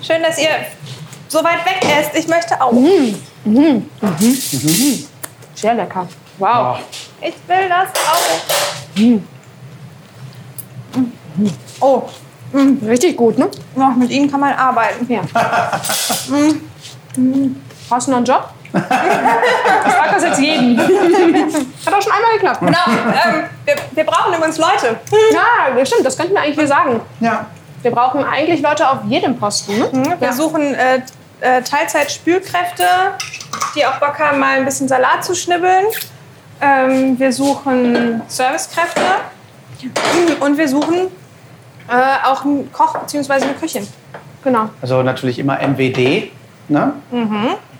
schön, dass ihr so weit weg esst. Ich möchte auch. Sehr lecker. Wow. Oh, Ich will das auch. Oh, Richtig gut, ne? ja, mit ihnen kann man arbeiten. Ja. [laughs] Hast du noch einen Job? [laughs] Ich frage das jetzt jeden. [laughs] Hat auch schon einmal geklappt. Genau, ähm, wir, wir brauchen übrigens Leute. Ja, stimmt, das könnten wir eigentlich hier sagen. ja. Wir brauchen eigentlich Leute auf jedem Posten. Ne? Wir Ja. suchen äh, äh, Teilzeit-Spülkräfte, die auch Bock haben, mal ein bisschen Salat zu schnibbeln. Ähm, wir suchen Servicekräfte und wir suchen äh, auch einen Koch bzw. eine Köchin. Genau. Also natürlich immer MWD. Ne?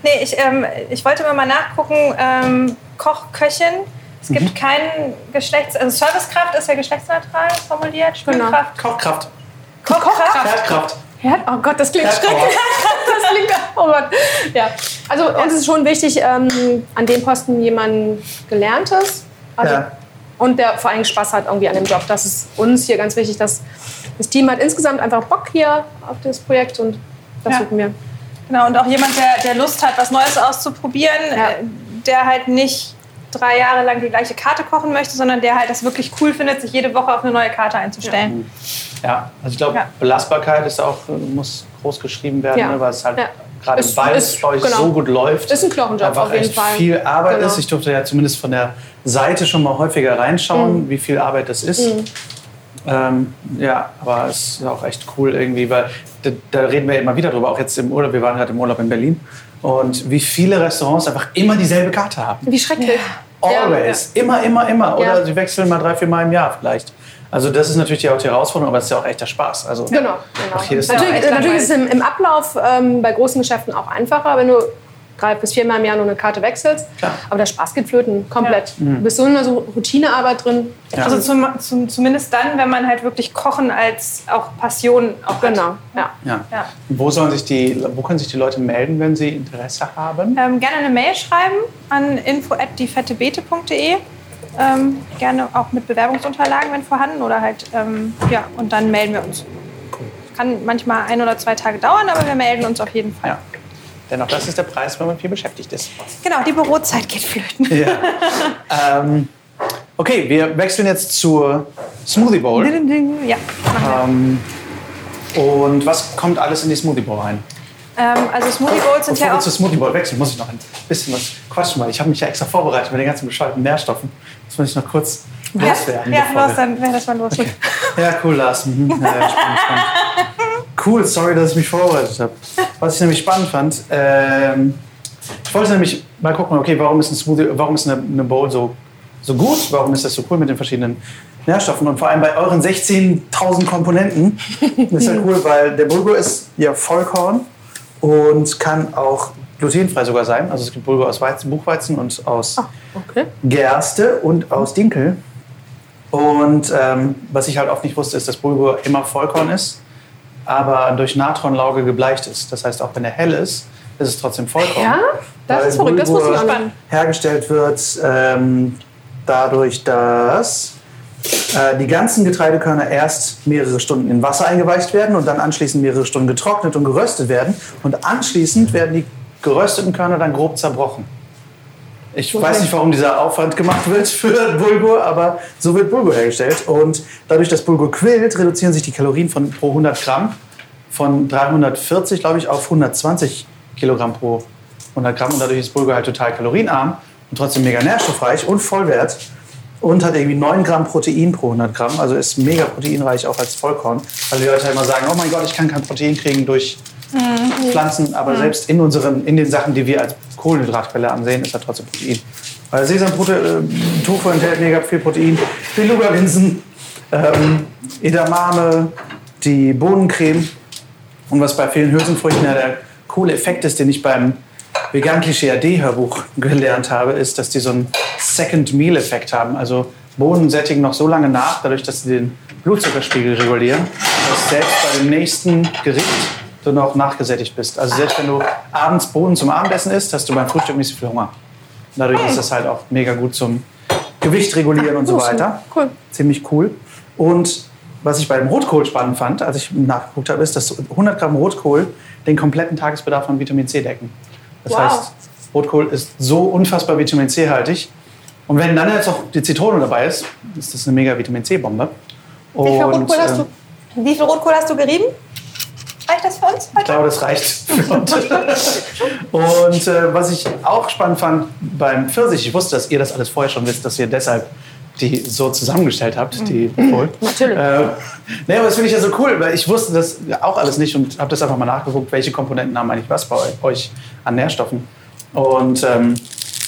Nee, ich, ähm, ich wollte immer mal nachgucken, ähm, Koch, Köchin. Es gibt keinen Geschlechts... Also Servicekraft ist ja geschlechtsneutral formuliert. Genau. Spülkraft. Kochkraft. Kochkraft. Herdkraft. Ja, oh Gott, das klingt Herdkraft. schrecklich. [laughs] Das klingt, oh Gott. Ja. Also uns ist schon wichtig, ähm, an dem Posten jemand Gelerntes also, Ja. und der vor allem Spaß hat irgendwie an dem Job. Das ist uns hier ganz wichtig, dass das Team hat insgesamt einfach Bock hier auf das Projekt und das Ja. suchen wir. Genau, und auch jemand, der, der Lust hat, was Neues auszuprobieren, Ja. äh, der halt nicht drei Jahre lang die gleiche Karte kochen möchte, sondern der halt das wirklich cool findet, sich jede Woche auf eine neue Karte einzustellen. Ja, also ich glaube, Ja. Belastbarkeit ist auch, muss groß geschrieben werden, Ja. ne, weil es halt Ja. gerade Ist- weil ist- es bei euch genau. so gut läuft. Ist ein Knochenjob einfach auf jeden echt Fall. viel Arbeit Genau. ist. Ich durfte ja zumindest von der Seite schon mal häufiger reinschauen, Mhm. wie viel Arbeit das ist. Ähm, ja, aber es ist auch echt cool irgendwie, weil da, da reden wir immer wieder drüber, auch jetzt im Urlaub. Wir waren gerade im Urlaub in Berlin und wie viele Restaurants einfach immer dieselbe Karte haben. Wie schrecklich. Always. Immer, immer, immer. Oder Ja. sie wechseln mal drei, vier Mal im Jahr vielleicht. Also das ist natürlich die, auch die Herausforderung, aber es ist ja auch echter Spaß. Also Genau, genau. Auch hier ist natürlich, ja natürlich ist es im, im Ablauf ähm, bei großen Geschäften auch einfacher, wenn du drei bis viermal im Jahr nur eine Karte wechselst. Klar. Aber der Spaß geht flöten, komplett. Du bist so in einer so Routinearbeit drin. Ja. Also zum, zum, zumindest dann, wenn man halt wirklich Kochen als auch Passion auch hat. Genau, ja. Ja. Ja. Wo, sollen sich die, wo können sich die Leute melden, wenn sie Interesse haben? Ähm, gerne eine Mail schreiben an info@diefettebeete.de. Ähm, gerne auch mit Bewerbungsunterlagen, wenn vorhanden, oder halt ähm, ja und dann melden wir uns. Kann manchmal ein oder zwei Tage dauern, aber wir melden uns auf jeden Fall. Ja. Denn auch das ist der Preis, wenn man viel beschäftigt ist. Genau, die Bürozeit geht flöten. Ja. ähm, okay, wir wechseln jetzt zur Smoothie Bowl. Ja, wir. Ähm, und was kommt alles in die Smoothie Bowl rein? Ähm, also Smoothie Bowls sind Bevor ja wir auch. zur Smoothie Bowl wechseln, muss ich noch ein bisschen was quatschen, weil ich habe mich ja extra vorbereitet mit den ganzen bescheuerten Nährstoffen. Das muss ich noch kurz loswerden. Ja, bevor los, wir- dann wäre das mal los. Ja, cool, Lars. Mhm. Ja, ja, spannend, spannend. [laughs] Cool, sorry, dass ich mich vorbereitet habe. Was ich nämlich spannend fand, ähm, ich wollte nämlich mal gucken, okay, warum ist ein Smoothie, warum ist eine, eine Bowl so, so gut? Warum ist das so cool mit den verschiedenen Nährstoffen? Und vor allem bei euren 16.000 Komponenten [laughs] ist ja cool, weil der Bulgur ist ja Vollkorn und kann auch glutenfrei sogar sein. Also es gibt Bulgur aus Weizen, Buchweizen und aus Okay. Gerste und aus Dinkel. Und ähm, was ich halt oft nicht wusste, ist, dass Bulgur immer Vollkorn ist, aber durch Natronlauge gebleicht ist. Das heißt, auch wenn er hell ist, ist es trotzdem Vollkorn. Ja? Das ist verrückt, das wusste ich nicht. hergestellt wird ähm, dadurch, dass äh, die ganzen Getreidekörner erst mehrere Stunden in Wasser eingeweicht werden und dann anschließend mehrere Stunden getrocknet und geröstet werden. Und anschließend werden die gerösteten Körner dann grob zerbrochen. Ich weiß nicht, warum dieser Aufwand gemacht wird für [laughs] Bulgur, aber so wird Bulgur hergestellt. Und dadurch, dass Bulgur quillt, reduzieren sich die Kalorien von pro 100 Gramm von 340, glaube ich, auf 120 Kilogramm pro 100 Gramm. Und dadurch ist Bulgur halt total kalorienarm und trotzdem mega nährstoffreich und Vollwert. Und hat irgendwie 9 Gramm Protein pro 100 Gramm. Also ist mega proteinreich auch als Vollkorn. Weil die Leute halt immer sagen, oh mein Gott, ich kann kein Protein kriegen durch Pflanzen. Aber selbst in, unseren, in den Sachen, die wir als Kohlenhydratquelle ansehen, ist da trotzdem Protein. Weil Sesamtofu äh, enthält mega viel Protein. Beluga-Linsen, ähm, Edamame, die Bohnencreme Und was bei vielen Hülsenfrüchten ja der coole Effekt ist, den ich beim Vegan Klischee AD Hörbuch gelernt habe, ist, dass die so einen Second Meal Effekt haben. Also Bohnen sättigen noch so lange nach, dadurch, dass sie den Blutzuckerspiegel regulieren, dass selbst bei dem nächsten Gericht du noch nachgesättigt bist. Also selbst wenn du abends Bohnen zum Abendessen isst, hast du beim Frühstück nicht so viel Hunger. Dadurch ist das halt auch mega gut zum Gewicht regulieren und so weiter. Cool. Ziemlich cool. Und was ich bei dem Rotkohl spannend fand, als ich nachgeguckt habe, ist, dass 100 Gramm Rotkohl den kompletten Tagesbedarf an Vitamin C decken. Das Wow. heißt, Rotkohl ist so unfassbar Vitamin C haltig. Und wenn dann jetzt auch die Zitrone dabei ist, ist das eine mega Vitamin C-Bombe. Wie viel Rotkohl hast du? Wie viel Rotkohl hast du gerieben? Reicht das für uns Ich heute? glaube, das reicht für uns. Und äh, was ich auch spannend fand beim Pfirsich, ich wusste, dass ihr das alles vorher schon wisst, dass ihr deshalb die so zusammengestellt habt, die Bowl. Natürlich. Äh, nee, aber das finde ich ja so cool, weil ich wusste das auch alles nicht und habe das einfach mal nachgeguckt, welche Komponenten haben eigentlich was bei euch an Nährstoffen. Und ähm,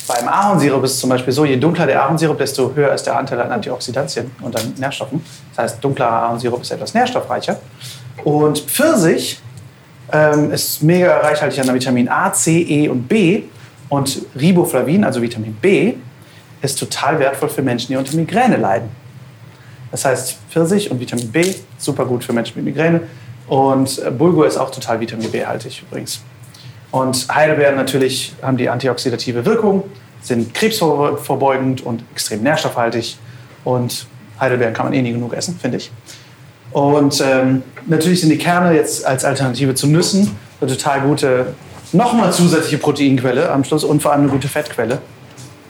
beim Ahornsirup ist es zum Beispiel so, je dunkler der Ahornsirup, desto höher ist der Anteil an Antioxidantien und an Nährstoffen. Das heißt, dunkler Ahornsirup ist etwas nährstoffreicher. Und Pfirsich ähm, ist mega reichhaltig an Vitamin A, C, E und B. Und Riboflavin, also Vitamin B, ist total wertvoll für Menschen, die unter Migräne leiden. Das heißt, Pfirsich und Vitamin B, super gut für Menschen mit Migräne. Und äh, Bulgur ist auch total Vitamin B-haltig übrigens. Und Heidelbeeren natürlich haben die antioxidative Wirkung, sind krebsvorbeugend und extrem nährstoffhaltig. Und Heidelbeeren kann man eh nie genug essen, finde ich. Und ähm, natürlich sind die Kerne jetzt als Alternative zu Nüssen eine total gute, nochmal zusätzliche Proteinquelle am Schluss und vor allem eine gute Fettquelle,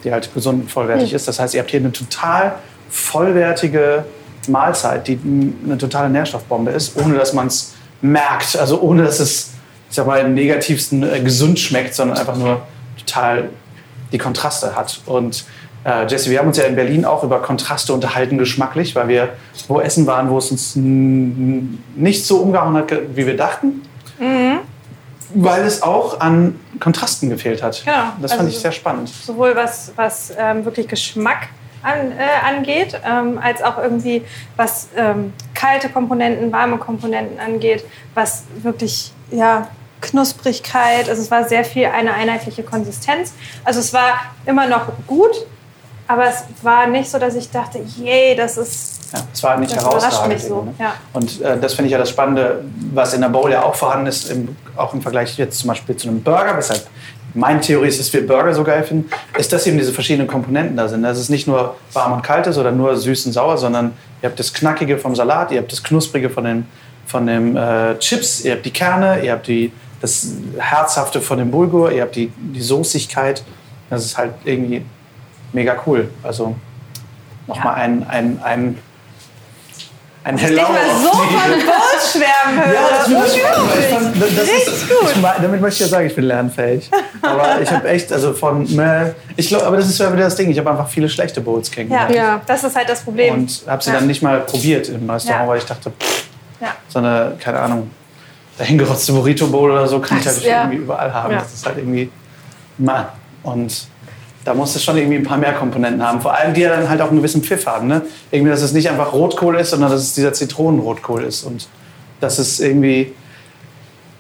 die halt gesund und vollwertig ist. Das heißt, ihr habt hier eine total vollwertige Mahlzeit, die eine totale Nährstoffbombe ist, ohne dass man es merkt. Also ohne dass es, ich sag mal, im negativsten äh, gesund schmeckt, sondern einfach nur total die Kontraste hat. Und äh, Jesse, wir haben uns ja in Berlin auch über Kontraste unterhalten, geschmacklich, weil wir wo essen waren, wo es uns nicht so umgehauen hat, wie wir dachten. Weil es auch an Kontrasten gefehlt hat. Genau. Das Also fand ich so- sehr spannend. Sowohl was, was ähm, wirklich Geschmack an, äh, angeht, ähm, als auch irgendwie was ähm, kalte Komponenten, warme Komponenten angeht, was wirklich ja, Knusprigkeit, also es war sehr viel eine einheitliche Konsistenz. Also es war immer noch gut, aber es war nicht so, dass ich dachte, yay, das ist Ja, es war nicht Das überrascht herausragend. mich so, ja. Und äh, das finde ich ja das Spannende, was in der Bowl ja auch vorhanden ist, im, auch im Vergleich jetzt zum Beispiel zu einem Burger, weshalb meine Theorie ist, dass wir Burger so geil finden, ist, dass eben diese verschiedenen Komponenten da sind. Dass es nicht nur warm und kalt ist oder nur süß und sauer, sondern ihr habt das Knackige vom Salat, ihr habt das Knusprige von den, von den äh, Chips, ihr habt die Kerne, ihr habt die, das Herzhafte von dem Bulgur, ihr habt die, die Soßigkeit. Das ist halt irgendwie mega cool. Also nochmal ein, ein, ein, ein ich Hello. mal so von [laughs] Bowls schwärmen höre. ja, das finde ich ich fand, das Richtig ist, gut. Ich, damit möchte ich ja sagen, ich bin lernfähig. Aber ich habe echt, also von, meh, ich glaube, aber das ist ja wieder das Ding, ich habe einfach viele schlechte Bowls Ja, kennengelernt. Ja. das ist halt das Problem. Und habe sie Ja. dann nicht mal probiert im Restaurant, Ja. weil ich dachte, pff, ja. so eine, keine Ahnung, dahingerotzte Burrito Bowl oder so kann ich Das- halt ja. irgendwie überall haben. Ja. Das ist halt irgendwie, man. Und da muss es schon irgendwie ein paar mehr Komponenten haben. Vor allem, die ja dann halt auch einen gewissen Pfiff haben. Ne? Irgendwie, dass es nicht einfach Rotkohl ist, sondern dass es dieser Zitronenrotkohl ist. Und dass es irgendwie,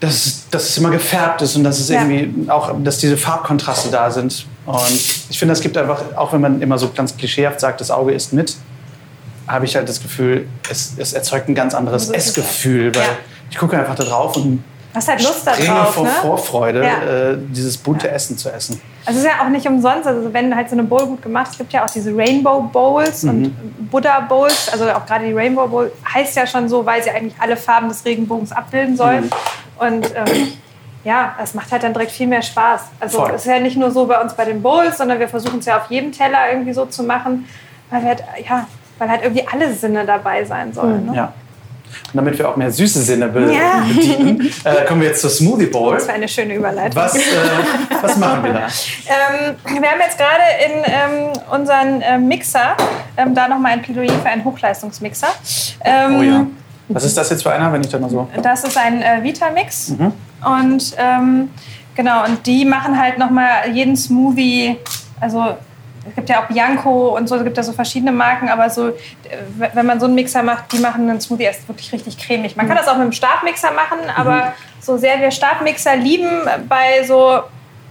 dass, es- dass es immer gefärbt ist und dass es Ja. irgendwie auch, dass diese Farbkontraste da sind. Und ich finde, es gibt einfach, auch wenn man immer so ganz klischeehaft sagt, das Auge isst mit, habe ich halt das Gefühl, es, es erzeugt ein ganz anderes So Essgefühl. Weil Ja. ich gucke einfach da drauf und Hast halt Lust springe darauf, vor ne? Vorfreude, Ja. äh, dieses bunte Essen zu essen. Also es ist ja auch nicht umsonst, also wenn halt so eine Bowl gut gemacht ist, es gibt ja auch diese Rainbow Bowls Mhm. und Buddha Bowls, also auch gerade die Rainbow Bowl heißt ja schon so, weil sie eigentlich alle Farben des Regenbogens abbilden soll. Mhm. Und ähm, ja, das macht halt dann direkt viel mehr Spaß. Also es ist ja nicht nur so bei uns bei den Bowls, sondern wir versuchen es ja auf jedem Teller irgendwie so zu machen, weil halt, ja, weil halt irgendwie alle Sinne dabei sein sollen. Ne? Ja. Und damit wir auch mehr süße Sinne be Ja. [laughs] bedienen, äh, kommen wir jetzt zur Smoothie Bowl. Das wäre eine schöne Überleitung. Was, äh, was machen wir da? [laughs] Ähm, wir haben jetzt gerade in ähm, unseren ähm, Mixer ähm, da nochmal ein Plädoyer für einen Hochleistungsmixer. Ähm, Oh ja. Was ist das jetzt für einer, wenn ich da mal so. Das ist ein äh, Vitamix. Mhm. Und ähm, genau, und die machen halt nochmal jeden Smoothie, also es gibt ja auch Bianco und so, es gibt ja so verschiedene Marken, aber so, äh, wenn man so einen Mixer macht, die machen einen Smoothie erst wirklich richtig cremig. Man kann das auch mit einem Stabmixer machen, aber so sehr wir Stabmixer lieben bei so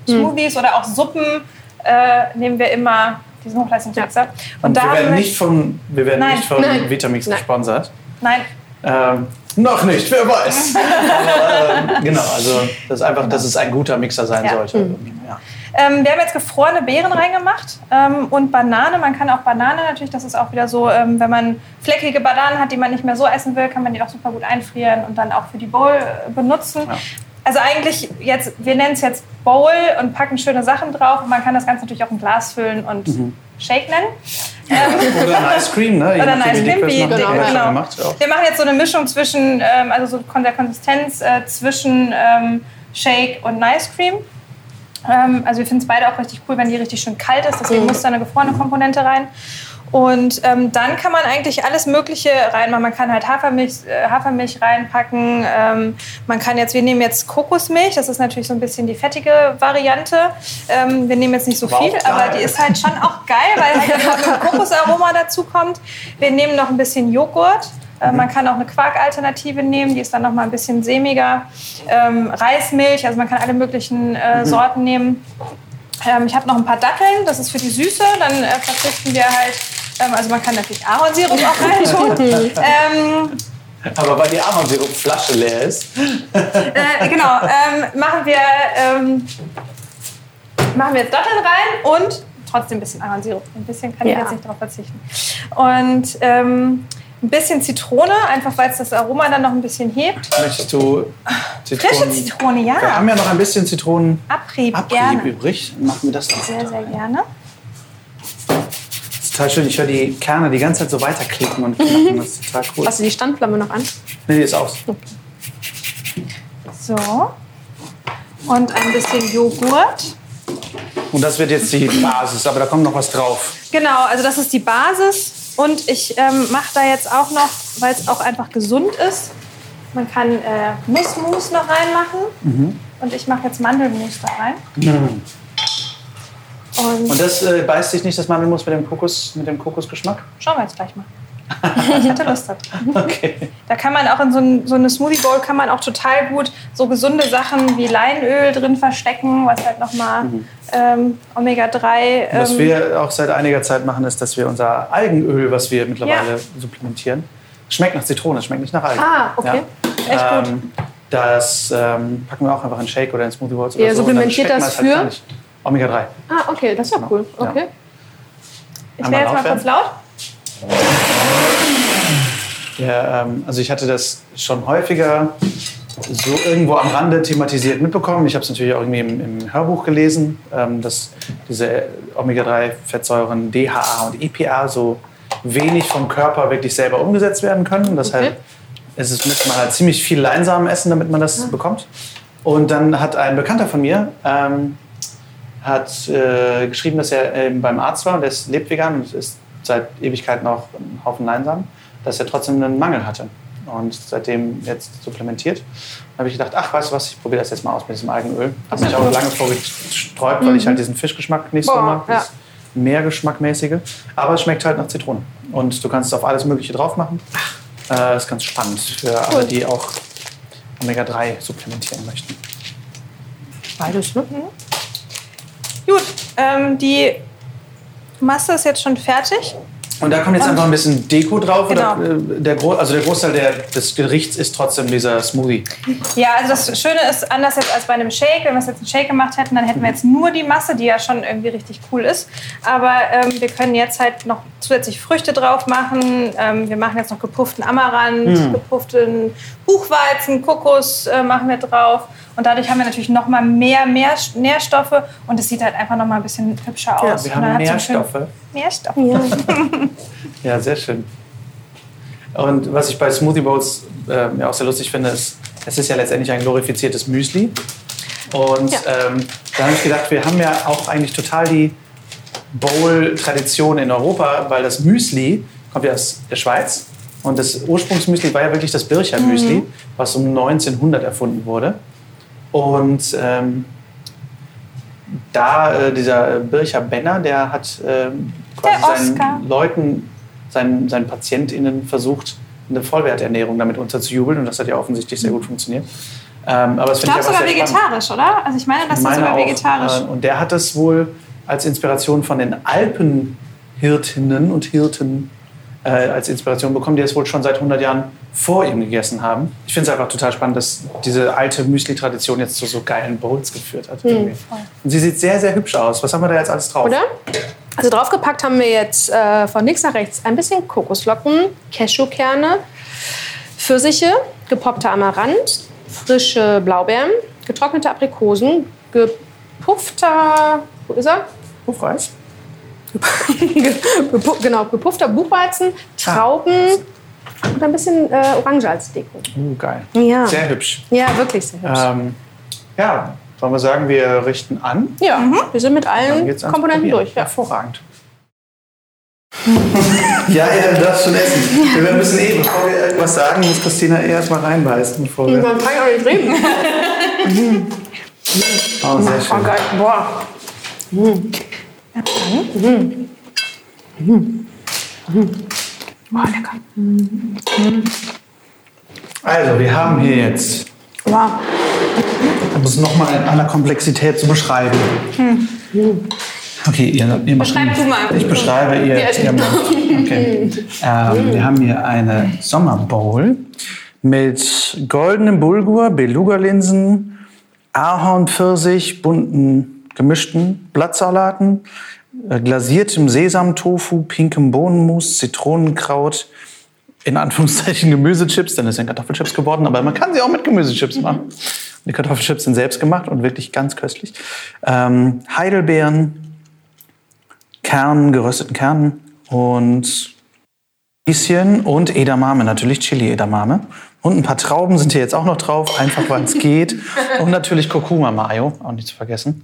Smoothies oder auch Suppen, äh, nehmen wir immer diesen Hochleistungsmixer. Und, da wir werden nicht von, wir werden Nein. nicht von Nein. Vitamix Nein. gesponsert. Nein, Ähm, noch nicht, wer weiß. [laughs] Aber, ähm, genau, also das ist einfach, dass es ein guter Mixer sein Ja. sollte. Ja. Ähm, wir haben jetzt gefrorene Beeren reingemacht ähm, und Banane. Man kann auch Banane natürlich, das ist auch wieder so, ähm, wenn man fleckige Bananen hat, die man nicht mehr so essen will, kann man die auch super gut einfrieren und dann auch für die Bowl äh, benutzen. Ja. Also eigentlich jetzt, wir nennen es jetzt Bowl und packen schöne Sachen drauf. Und man kann das Ganze natürlich auch in Glas füllen und Shake nennen. Oder ein Ice Cream, ne? [laughs] Oder ein Ice Cream, schon genau. auch. Wir machen jetzt so eine Mischung zwischen, ähm, also so der Konsistenz äh, zwischen ähm, Shake und Nice Cream. Ähm, also wir finden es beide auch richtig cool, wenn die richtig schön kalt ist. Deswegen muss da eine gefrorene Komponente rein. Und ähm, dann kann man eigentlich alles Mögliche reinmachen. Man kann halt Hafermilch, äh, Hafermilch reinpacken. Ähm, man kann jetzt, wir nehmen jetzt Kokosmilch. Das ist natürlich so ein bisschen die fettige Variante. Ähm, wir nehmen jetzt nicht so Aber viel, aber die ist halt schon auch geil, weil halt [laughs] ein Kokosaroma dazu kommt. Wir nehmen noch ein bisschen Joghurt. Äh, Man kann auch eine Quarkalternative nehmen, die ist dann noch mal ein bisschen sämiger. Ähm, Reismilch, also man kann alle möglichen äh, Sorten nehmen. Ähm, ich habe noch ein paar Datteln, das ist für die Süße. Dann äh, verzichten wir halt, ähm, also man kann natürlich Ahornsirup auch [laughs] reintun. ähm, Aber weil die Ahornsirupflasche leer ist. äh, genau, ähm, machen, wir, ähm, machen wir jetzt Datteln rein und trotzdem ein bisschen Ahornsirup. Ein bisschen kann ich Ja. jetzt nicht darauf verzichten. Und ähm, ein bisschen Zitrone, einfach weil es das Aroma dann noch ein bisschen hebt. Möchtest du Zitronen? Frische Zitrone, ja. Wir haben ja noch ein bisschen Zitronen. Abrieb, Abrieb gerne. übrig. Machen wir das doch. Sehr, sehr gerne. Das ist total schön. Ich höre die Kerne die ganze Zeit so weiterklicken und knacken. [laughs] Das ist total cool. Hast du die Standflamme noch an? Nee, die ist aus. So. Und ein bisschen Joghurt. Und das wird jetzt die Basis, aber da kommt noch was drauf. Genau, also das ist die Basis. Und ich ähm, mache da jetzt auch noch, weil es auch einfach gesund ist, man kann äh, Nussmus noch reinmachen. Und ich mache jetzt Mandelmus da rein. Und, Und das äh, beißt sich nicht das Mandelmus mit dem Kokos, mit dem Kokosgeschmack? schauen wir jetzt gleich mal. [laughs] ich hatte Lust dazu. [laughs] Okay. Da kann man auch in so, ein, so eine Smoothie Bowl kann man auch total gut so gesunde Sachen wie Leinöl drin verstecken, was halt nochmal ähm, Omega-3. Was Ähm, wir auch seit einiger Zeit machen, ist, dass wir unser Algenöl, was wir mittlerweile supplementieren, schmeckt nach Zitrone, schmeckt nicht nach Algen. Ah, okay. Echt gut. Ähm, das ähm, packen wir auch einfach in Shake oder in Smoothie Bowls oder Ihr so. supplementiert das halt für? nicht. Omega-3. Ah, okay, das ist ja cool. Ja. Okay. ich einmal werde jetzt mal kurz laut. Ja, ähm, also ich hatte das schon häufiger so irgendwo am Rande thematisiert mitbekommen. Ich habe es natürlich auch irgendwie im, im Hörbuch gelesen, ähm, dass diese Omega-3-Fettsäuren DHA und EPA so wenig vom Körper wirklich selber umgesetzt werden können. Das Okay. halt, es ist, müsste man halt ziemlich viel Leinsamen essen, damit man das bekommt. Und dann hat ein Bekannter von mir ähm, hat äh, geschrieben, dass er ähm, beim Arzt war und der ist, lebt vegan und ist seit Ewigkeiten auch ein Haufen Leinsamen, dass er trotzdem einen Mangel hatte und seitdem jetzt supplementiert. Da habe ich gedacht, ach, weißt du was, ich probiere das jetzt mal aus mit diesem Algenöl. Habe mich auch lange vorgesträubt, weil ich halt diesen Fischgeschmack nicht so Boah, mag, ja. das Meergeschmackmäßige. Aber es schmeckt halt nach Zitrone und du kannst es auf alles Mögliche drauf machen. Äh, das ist ganz spannend für alle, die auch Omega-3 supplementieren möchten. Beides, ne? Gut, ähm, die Masse ist jetzt schon fertig. Und da kommt jetzt einfach ein bisschen Deko drauf. Oder, Genau. äh, der, Gro also der Großteil der, des Gerichts ist trotzdem dieser Smoothie. Ja, also das Schöne ist, anders jetzt als bei einem Shake, wenn wir jetzt einen Shake gemacht hätten, dann hätten wir jetzt nur die Masse, die ja schon irgendwie richtig cool ist. Aber ähm, wir können jetzt halt noch zusätzlich Früchte drauf machen. Ähm, wir machen jetzt noch gepufften Amaranth, gepufften Buchweizen, Kokos äh, machen wir drauf. Und dadurch haben wir natürlich noch mal mehr, mehr Nährstoffe und es sieht halt einfach noch mal ein bisschen hübscher aus. Wir Und dann haben Nährstoffe. Nährstoffe. [laughs] Ja, sehr schön. Und was ich bei Smoothie Bowls äh, ja auch sehr lustig finde, ist, es ist ja letztendlich ein glorifiziertes Müsli. Und Ja. ähm, da habe ich gedacht, wir haben ja auch eigentlich total die Bowl-Tradition in Europa, weil das Müsli kommt ja aus der Schweiz. Und das Ursprungsmüsli war ja wirklich das Bircher Müsli, was um 1900 erfunden wurde. Und ähm, da äh, dieser Bircher Benner, der hat äh, quasi Der seinen Leuten, seinen, seinen PatientInnen versucht, eine Vollwerternährung damit unterzujubeln und das hat ja offensichtlich sehr gut funktioniert. Ähm, aber das Ich glaube sogar sehr spannend. vegetarisch, oder? Also ich meine, das ist sogar auch. vegetarisch. Äh, Und der hat das wohl als Inspiration von den Alpenhirtinnen und Hirten äh, als Inspiration bekommen, die es wohl schon seit 100 Jahren vor ihm gegessen haben. Ich finde es einfach total spannend, dass diese alte Müsli-Tradition jetzt zu so geilen Bowls geführt hat. irgendwie. Und sie sieht sehr, sehr hübsch aus. Was haben wir da jetzt alles drauf? Oder? Also draufgepackt haben wir jetzt äh, von links nach rechts ein bisschen Kokosflocken, Cashewkerne, Pfirsiche, gepoppter Amaranth, frische Blaubeeren, getrocknete Aprikosen, gepuffter, wo ist er? [laughs] Gepu genau, gepuffter Buchweizen, Trauben und ein bisschen äh, Orange als Deko. Uh, geil. Ja. Sehr hübsch. Ja, wirklich sehr hübsch. Ähm, ja, wollen wir sagen, wir richten an? Ja, wir sind mit Dann allen Komponenten Probieren. durch. Ja. Hervorragend. [laughs] ja, ja, du darfst schon essen. Wir müssen eh, bevor wir irgendwas sagen, muss Christina erst mal reinbeißen. Bevor wir Man kann ja auch nicht reden. [laughs] oh, sehr schön. Oh, geil. Boah. Boah, lecker. Also, wir haben hier jetzt, Wow. um es nochmal in aller Komplexität zu beschreiben. Okay, ihr, ihr macht Beschreib du mal. Ich beschreibe, ihr, ihr. Okay. Ähm, wir haben hier eine Sommerbowl mit goldenem Bulgur, Beluga-Linsen, Ahornpfirsich, bunten gemischten Blattsalaten, glasiertem Sesamtofu, pinkem Bohnenmus, Zitronenkraut, in Anführungszeichen Gemüsechips, denn es sind Kartoffelchips geworden, aber man kann sie auch mit Gemüsechips machen. Die Kartoffelchips sind selbst gemacht und wirklich ganz köstlich. Ähm, Heidelbeeren, Kernen, gerösteten Kernen und Radieschen und Edamame, natürlich Chili-Edamame. Und ein paar Trauben sind hier jetzt auch noch drauf, einfach weil es geht. Und natürlich Kurkuma-Mayo, auch nicht zu vergessen.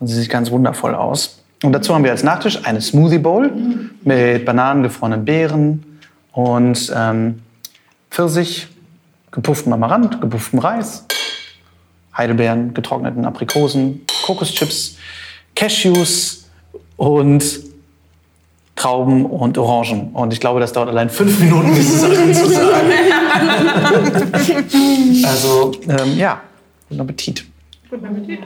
Und sie sieht ganz wundervoll aus. Und dazu haben wir als Nachtisch eine Smoothie Bowl mit Bananen, gefrorenen Beeren und ähm, Pfirsich, gepufftem Amaranth, gepufftem Reis, Heidelbeeren, getrockneten Aprikosen, Kokoschips, Cashews und Trauben und Orangen. Und ich glaube, das dauert allein fünf Minuten, diese Sachen zu sagen. [laughs] also, ähm, ja, guten Appetit. Guten Appetit.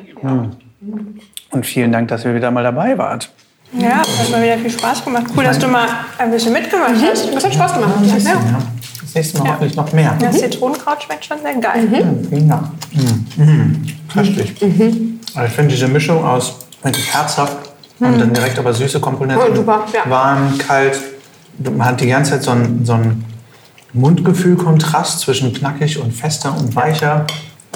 Und vielen Dank, dass ihr wieder mal dabei wart. Ja, hat mal wieder viel Spaß gemacht. Cool, dass du mal ein bisschen mitgemacht hast. Das hat Spaß gemacht. Ja. Ja, das nächste Mal hoffentlich noch mehr. Das Zitronenkraut schmeckt schon sehr geil. Vielen Dank. Mm. Mm. Köstlich. Also ich finde diese Mischung aus wirklich herzhaft und dann direkt aber süße Komponenten. Oh, super, ja. Warm, kalt. Man hat die ganze Zeit so ein, so ein Mundgefühl-Kontrast zwischen knackig und fester und weicher.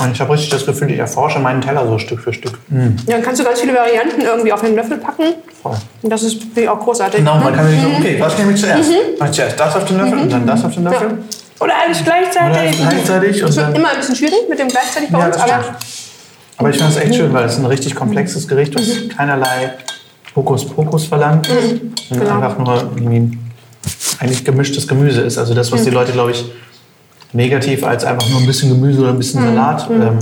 Und ich habe richtig das Gefühl, ich erforsche meinen Teller so Stück für Stück. Ja, dann kannst du ganz viele Varianten irgendwie auf einen Löffel packen. Voll. Und das ist auch großartig. Genau, man kann sich so, okay, was nehme ich zuerst? Mach ich zuerst das auf den Löffel und dann das auf den Löffel? Oder alles Oder gleichzeitig. gleichzeitig und dann... Immer ein bisschen schwierig mit dem gleichzeitig bei Ja, uns, aber. Aber ich finde es echt schön, weil es ein richtig komplexes Gericht ist. Keinerlei Hokuspokus verlangt. Und Genau. einfach nur irgendwie eigentlich gemischtes Gemüse ist. Also das, was die Leute, glaube ich, negativ als einfach nur ein bisschen Gemüse oder ein bisschen Salat ähm,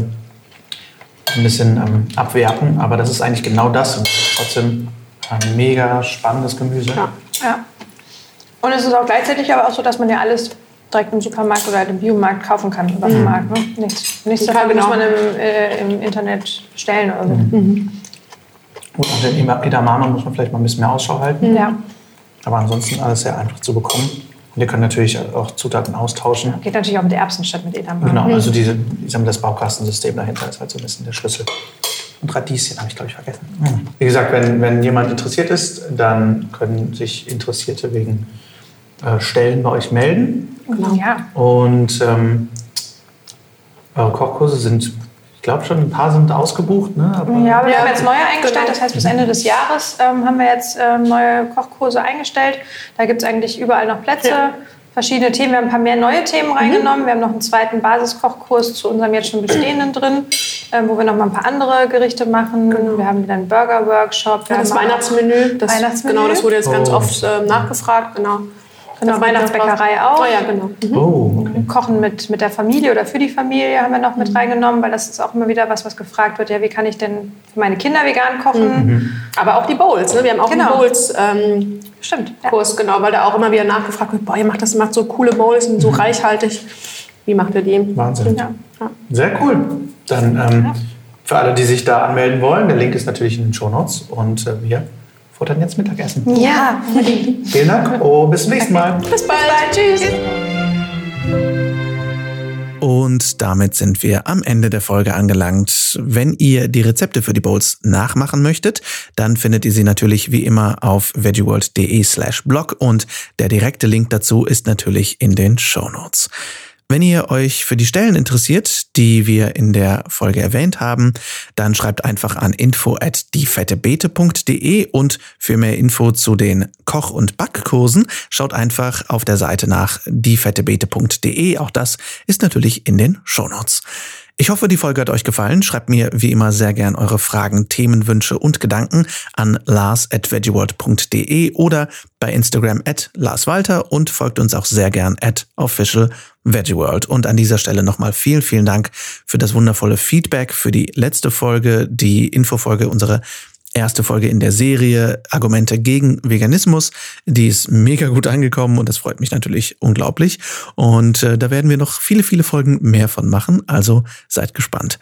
ein bisschen ähm, abwerten. Aber das ist eigentlich genau das. Und es ist trotzdem ein mega spannendes Gemüse. Ja. Ja. Und es ist auch gleichzeitig aber auch so, dass man ja alles direkt im Supermarkt oder halt im Biomarkt kaufen kann oder im Markt. Ne? Nichts, nichts davon genau. muss man im, äh, im Internet bestellen oder so. Gut, und den Edamame muss man vielleicht mal ein bisschen mehr Ausschau halten. Ja. Aber ansonsten alles sehr einfach zu bekommen. Ihr könnt natürlich auch Zutaten austauschen. Geht natürlich auch mit Erbsen statt mit Edamame. Genau, also diese, ich sag mal, das Baukastensystem dahinter ist halt so ein bisschen der Schlüssel. Und Radieschen habe ich, glaube ich, vergessen. Wie gesagt, wenn, wenn jemand interessiert ist, dann können sich Interessierte wegen äh, Stellen bei euch melden. Ja. Und ähm, eure Kochkurse sind, ich glaube schon, ein paar sind ausgebucht. Ne? Aber Ja, wir Ja, haben jetzt neue eingestellt. genau. Das heißt, bis Ende des Jahres ähm, haben wir jetzt ähm, neue Kochkurse eingestellt. Da gibt es eigentlich überall noch Plätze. Ja. Verschiedene Themen. Wir haben ein paar mehr neue Themen reingenommen. Wir haben noch einen zweiten Basiskochkurs zu unserem jetzt schon bestehenden drin, ähm, wo wir noch mal ein paar andere Gerichte machen. Wir haben wieder einen Burger-Workshop. Ja, das haben auch- Weihnachtsmenü, das, Weihnachtsmenü. Genau, das wurde jetzt ganz Oh. oft ähm, nachgefragt. Genau. Genau, Weihnachtsbäckerei auch. Oh ja, genau. Mhm. Oh, okay. Kochen mit, mit der Familie oder für die Familie haben wir noch mit reingenommen, weil das ist auch immer wieder was, was gefragt wird. Ja, wie kann ich denn für meine Kinder vegan kochen? Aber auch die Bowls. Ne? Wir haben auch Genau. einen Bowls-Kurs, Stimmt. Ja. genau, weil da auch immer wieder nachgefragt wird, boah, ihr macht das macht so coole Bowls und so reichhaltig. Wie macht ihr die? Wahnsinn. Ja. Ja. Sehr cool. Dann ähm, für alle, die sich da anmelden wollen, der Link ist natürlich in den Shownotes und äh, wir futtern jetzt Mittagessen. Ja, Vielen Dank und bis zum nächsten Mal. Bis bald. Tschüss. Und damit sind wir am Ende der Folge angelangt. Wenn ihr die Rezepte für die Bowls nachmachen möchtet, dann findet ihr sie natürlich wie immer auf veggieworld.de slash blog und der direkte Link dazu ist natürlich in den Shownotes. Wenn ihr euch für die Stellen interessiert, die wir in der Folge erwähnt haben, dann schreibt einfach an info at diefettebeete.de und für mehr Info zu den Koch- und Backkursen schaut einfach auf der Seite nach diefettebeete.de. Auch das ist natürlich in den Shownotes. Ich hoffe, die Folge hat euch gefallen. Schreibt mir wie immer sehr gern eure Fragen, Themenwünsche und Gedanken an lars.veggieworld.de oder bei Instagram at larswalter und folgt uns auch sehr gern at official veggieworld. Und an dieser Stelle nochmal vielen, vielen Dank für das wundervolle Feedback für die letzte Folge, die Infofolge, unsere erste Folge in der Serie Argumente gegen Veganismus. Die ist mega gut angekommen und das freut mich natürlich unglaublich. Und äh, da werden wir noch viele, viele Folgen mehr von machen. Also seid gespannt.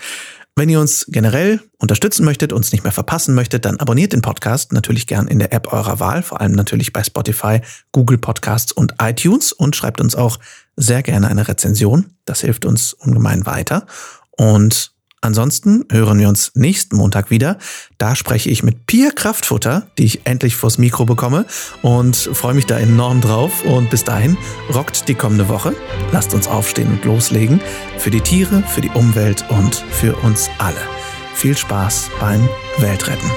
Wenn ihr uns generell unterstützen möchtet, uns nicht mehr verpassen möchtet, dann abonniert den Podcast natürlich gern in der App eurer Wahl, vor allem natürlich bei Spotify, Google Podcasts und iTunes und schreibt uns auch sehr gerne eine Rezension. Das hilft uns ungemein weiter. Und Ansonsten hören wir uns nächsten Montag wieder. Da spreche ich mit Pia Kraftfutter, die ich endlich vors Mikro bekomme und freue mich da enorm drauf. Und bis dahin rockt die kommende Woche. Lasst uns aufstehen und loslegen. Für die Tiere, für die Umwelt und für uns alle. Viel Spaß beim Weltretten.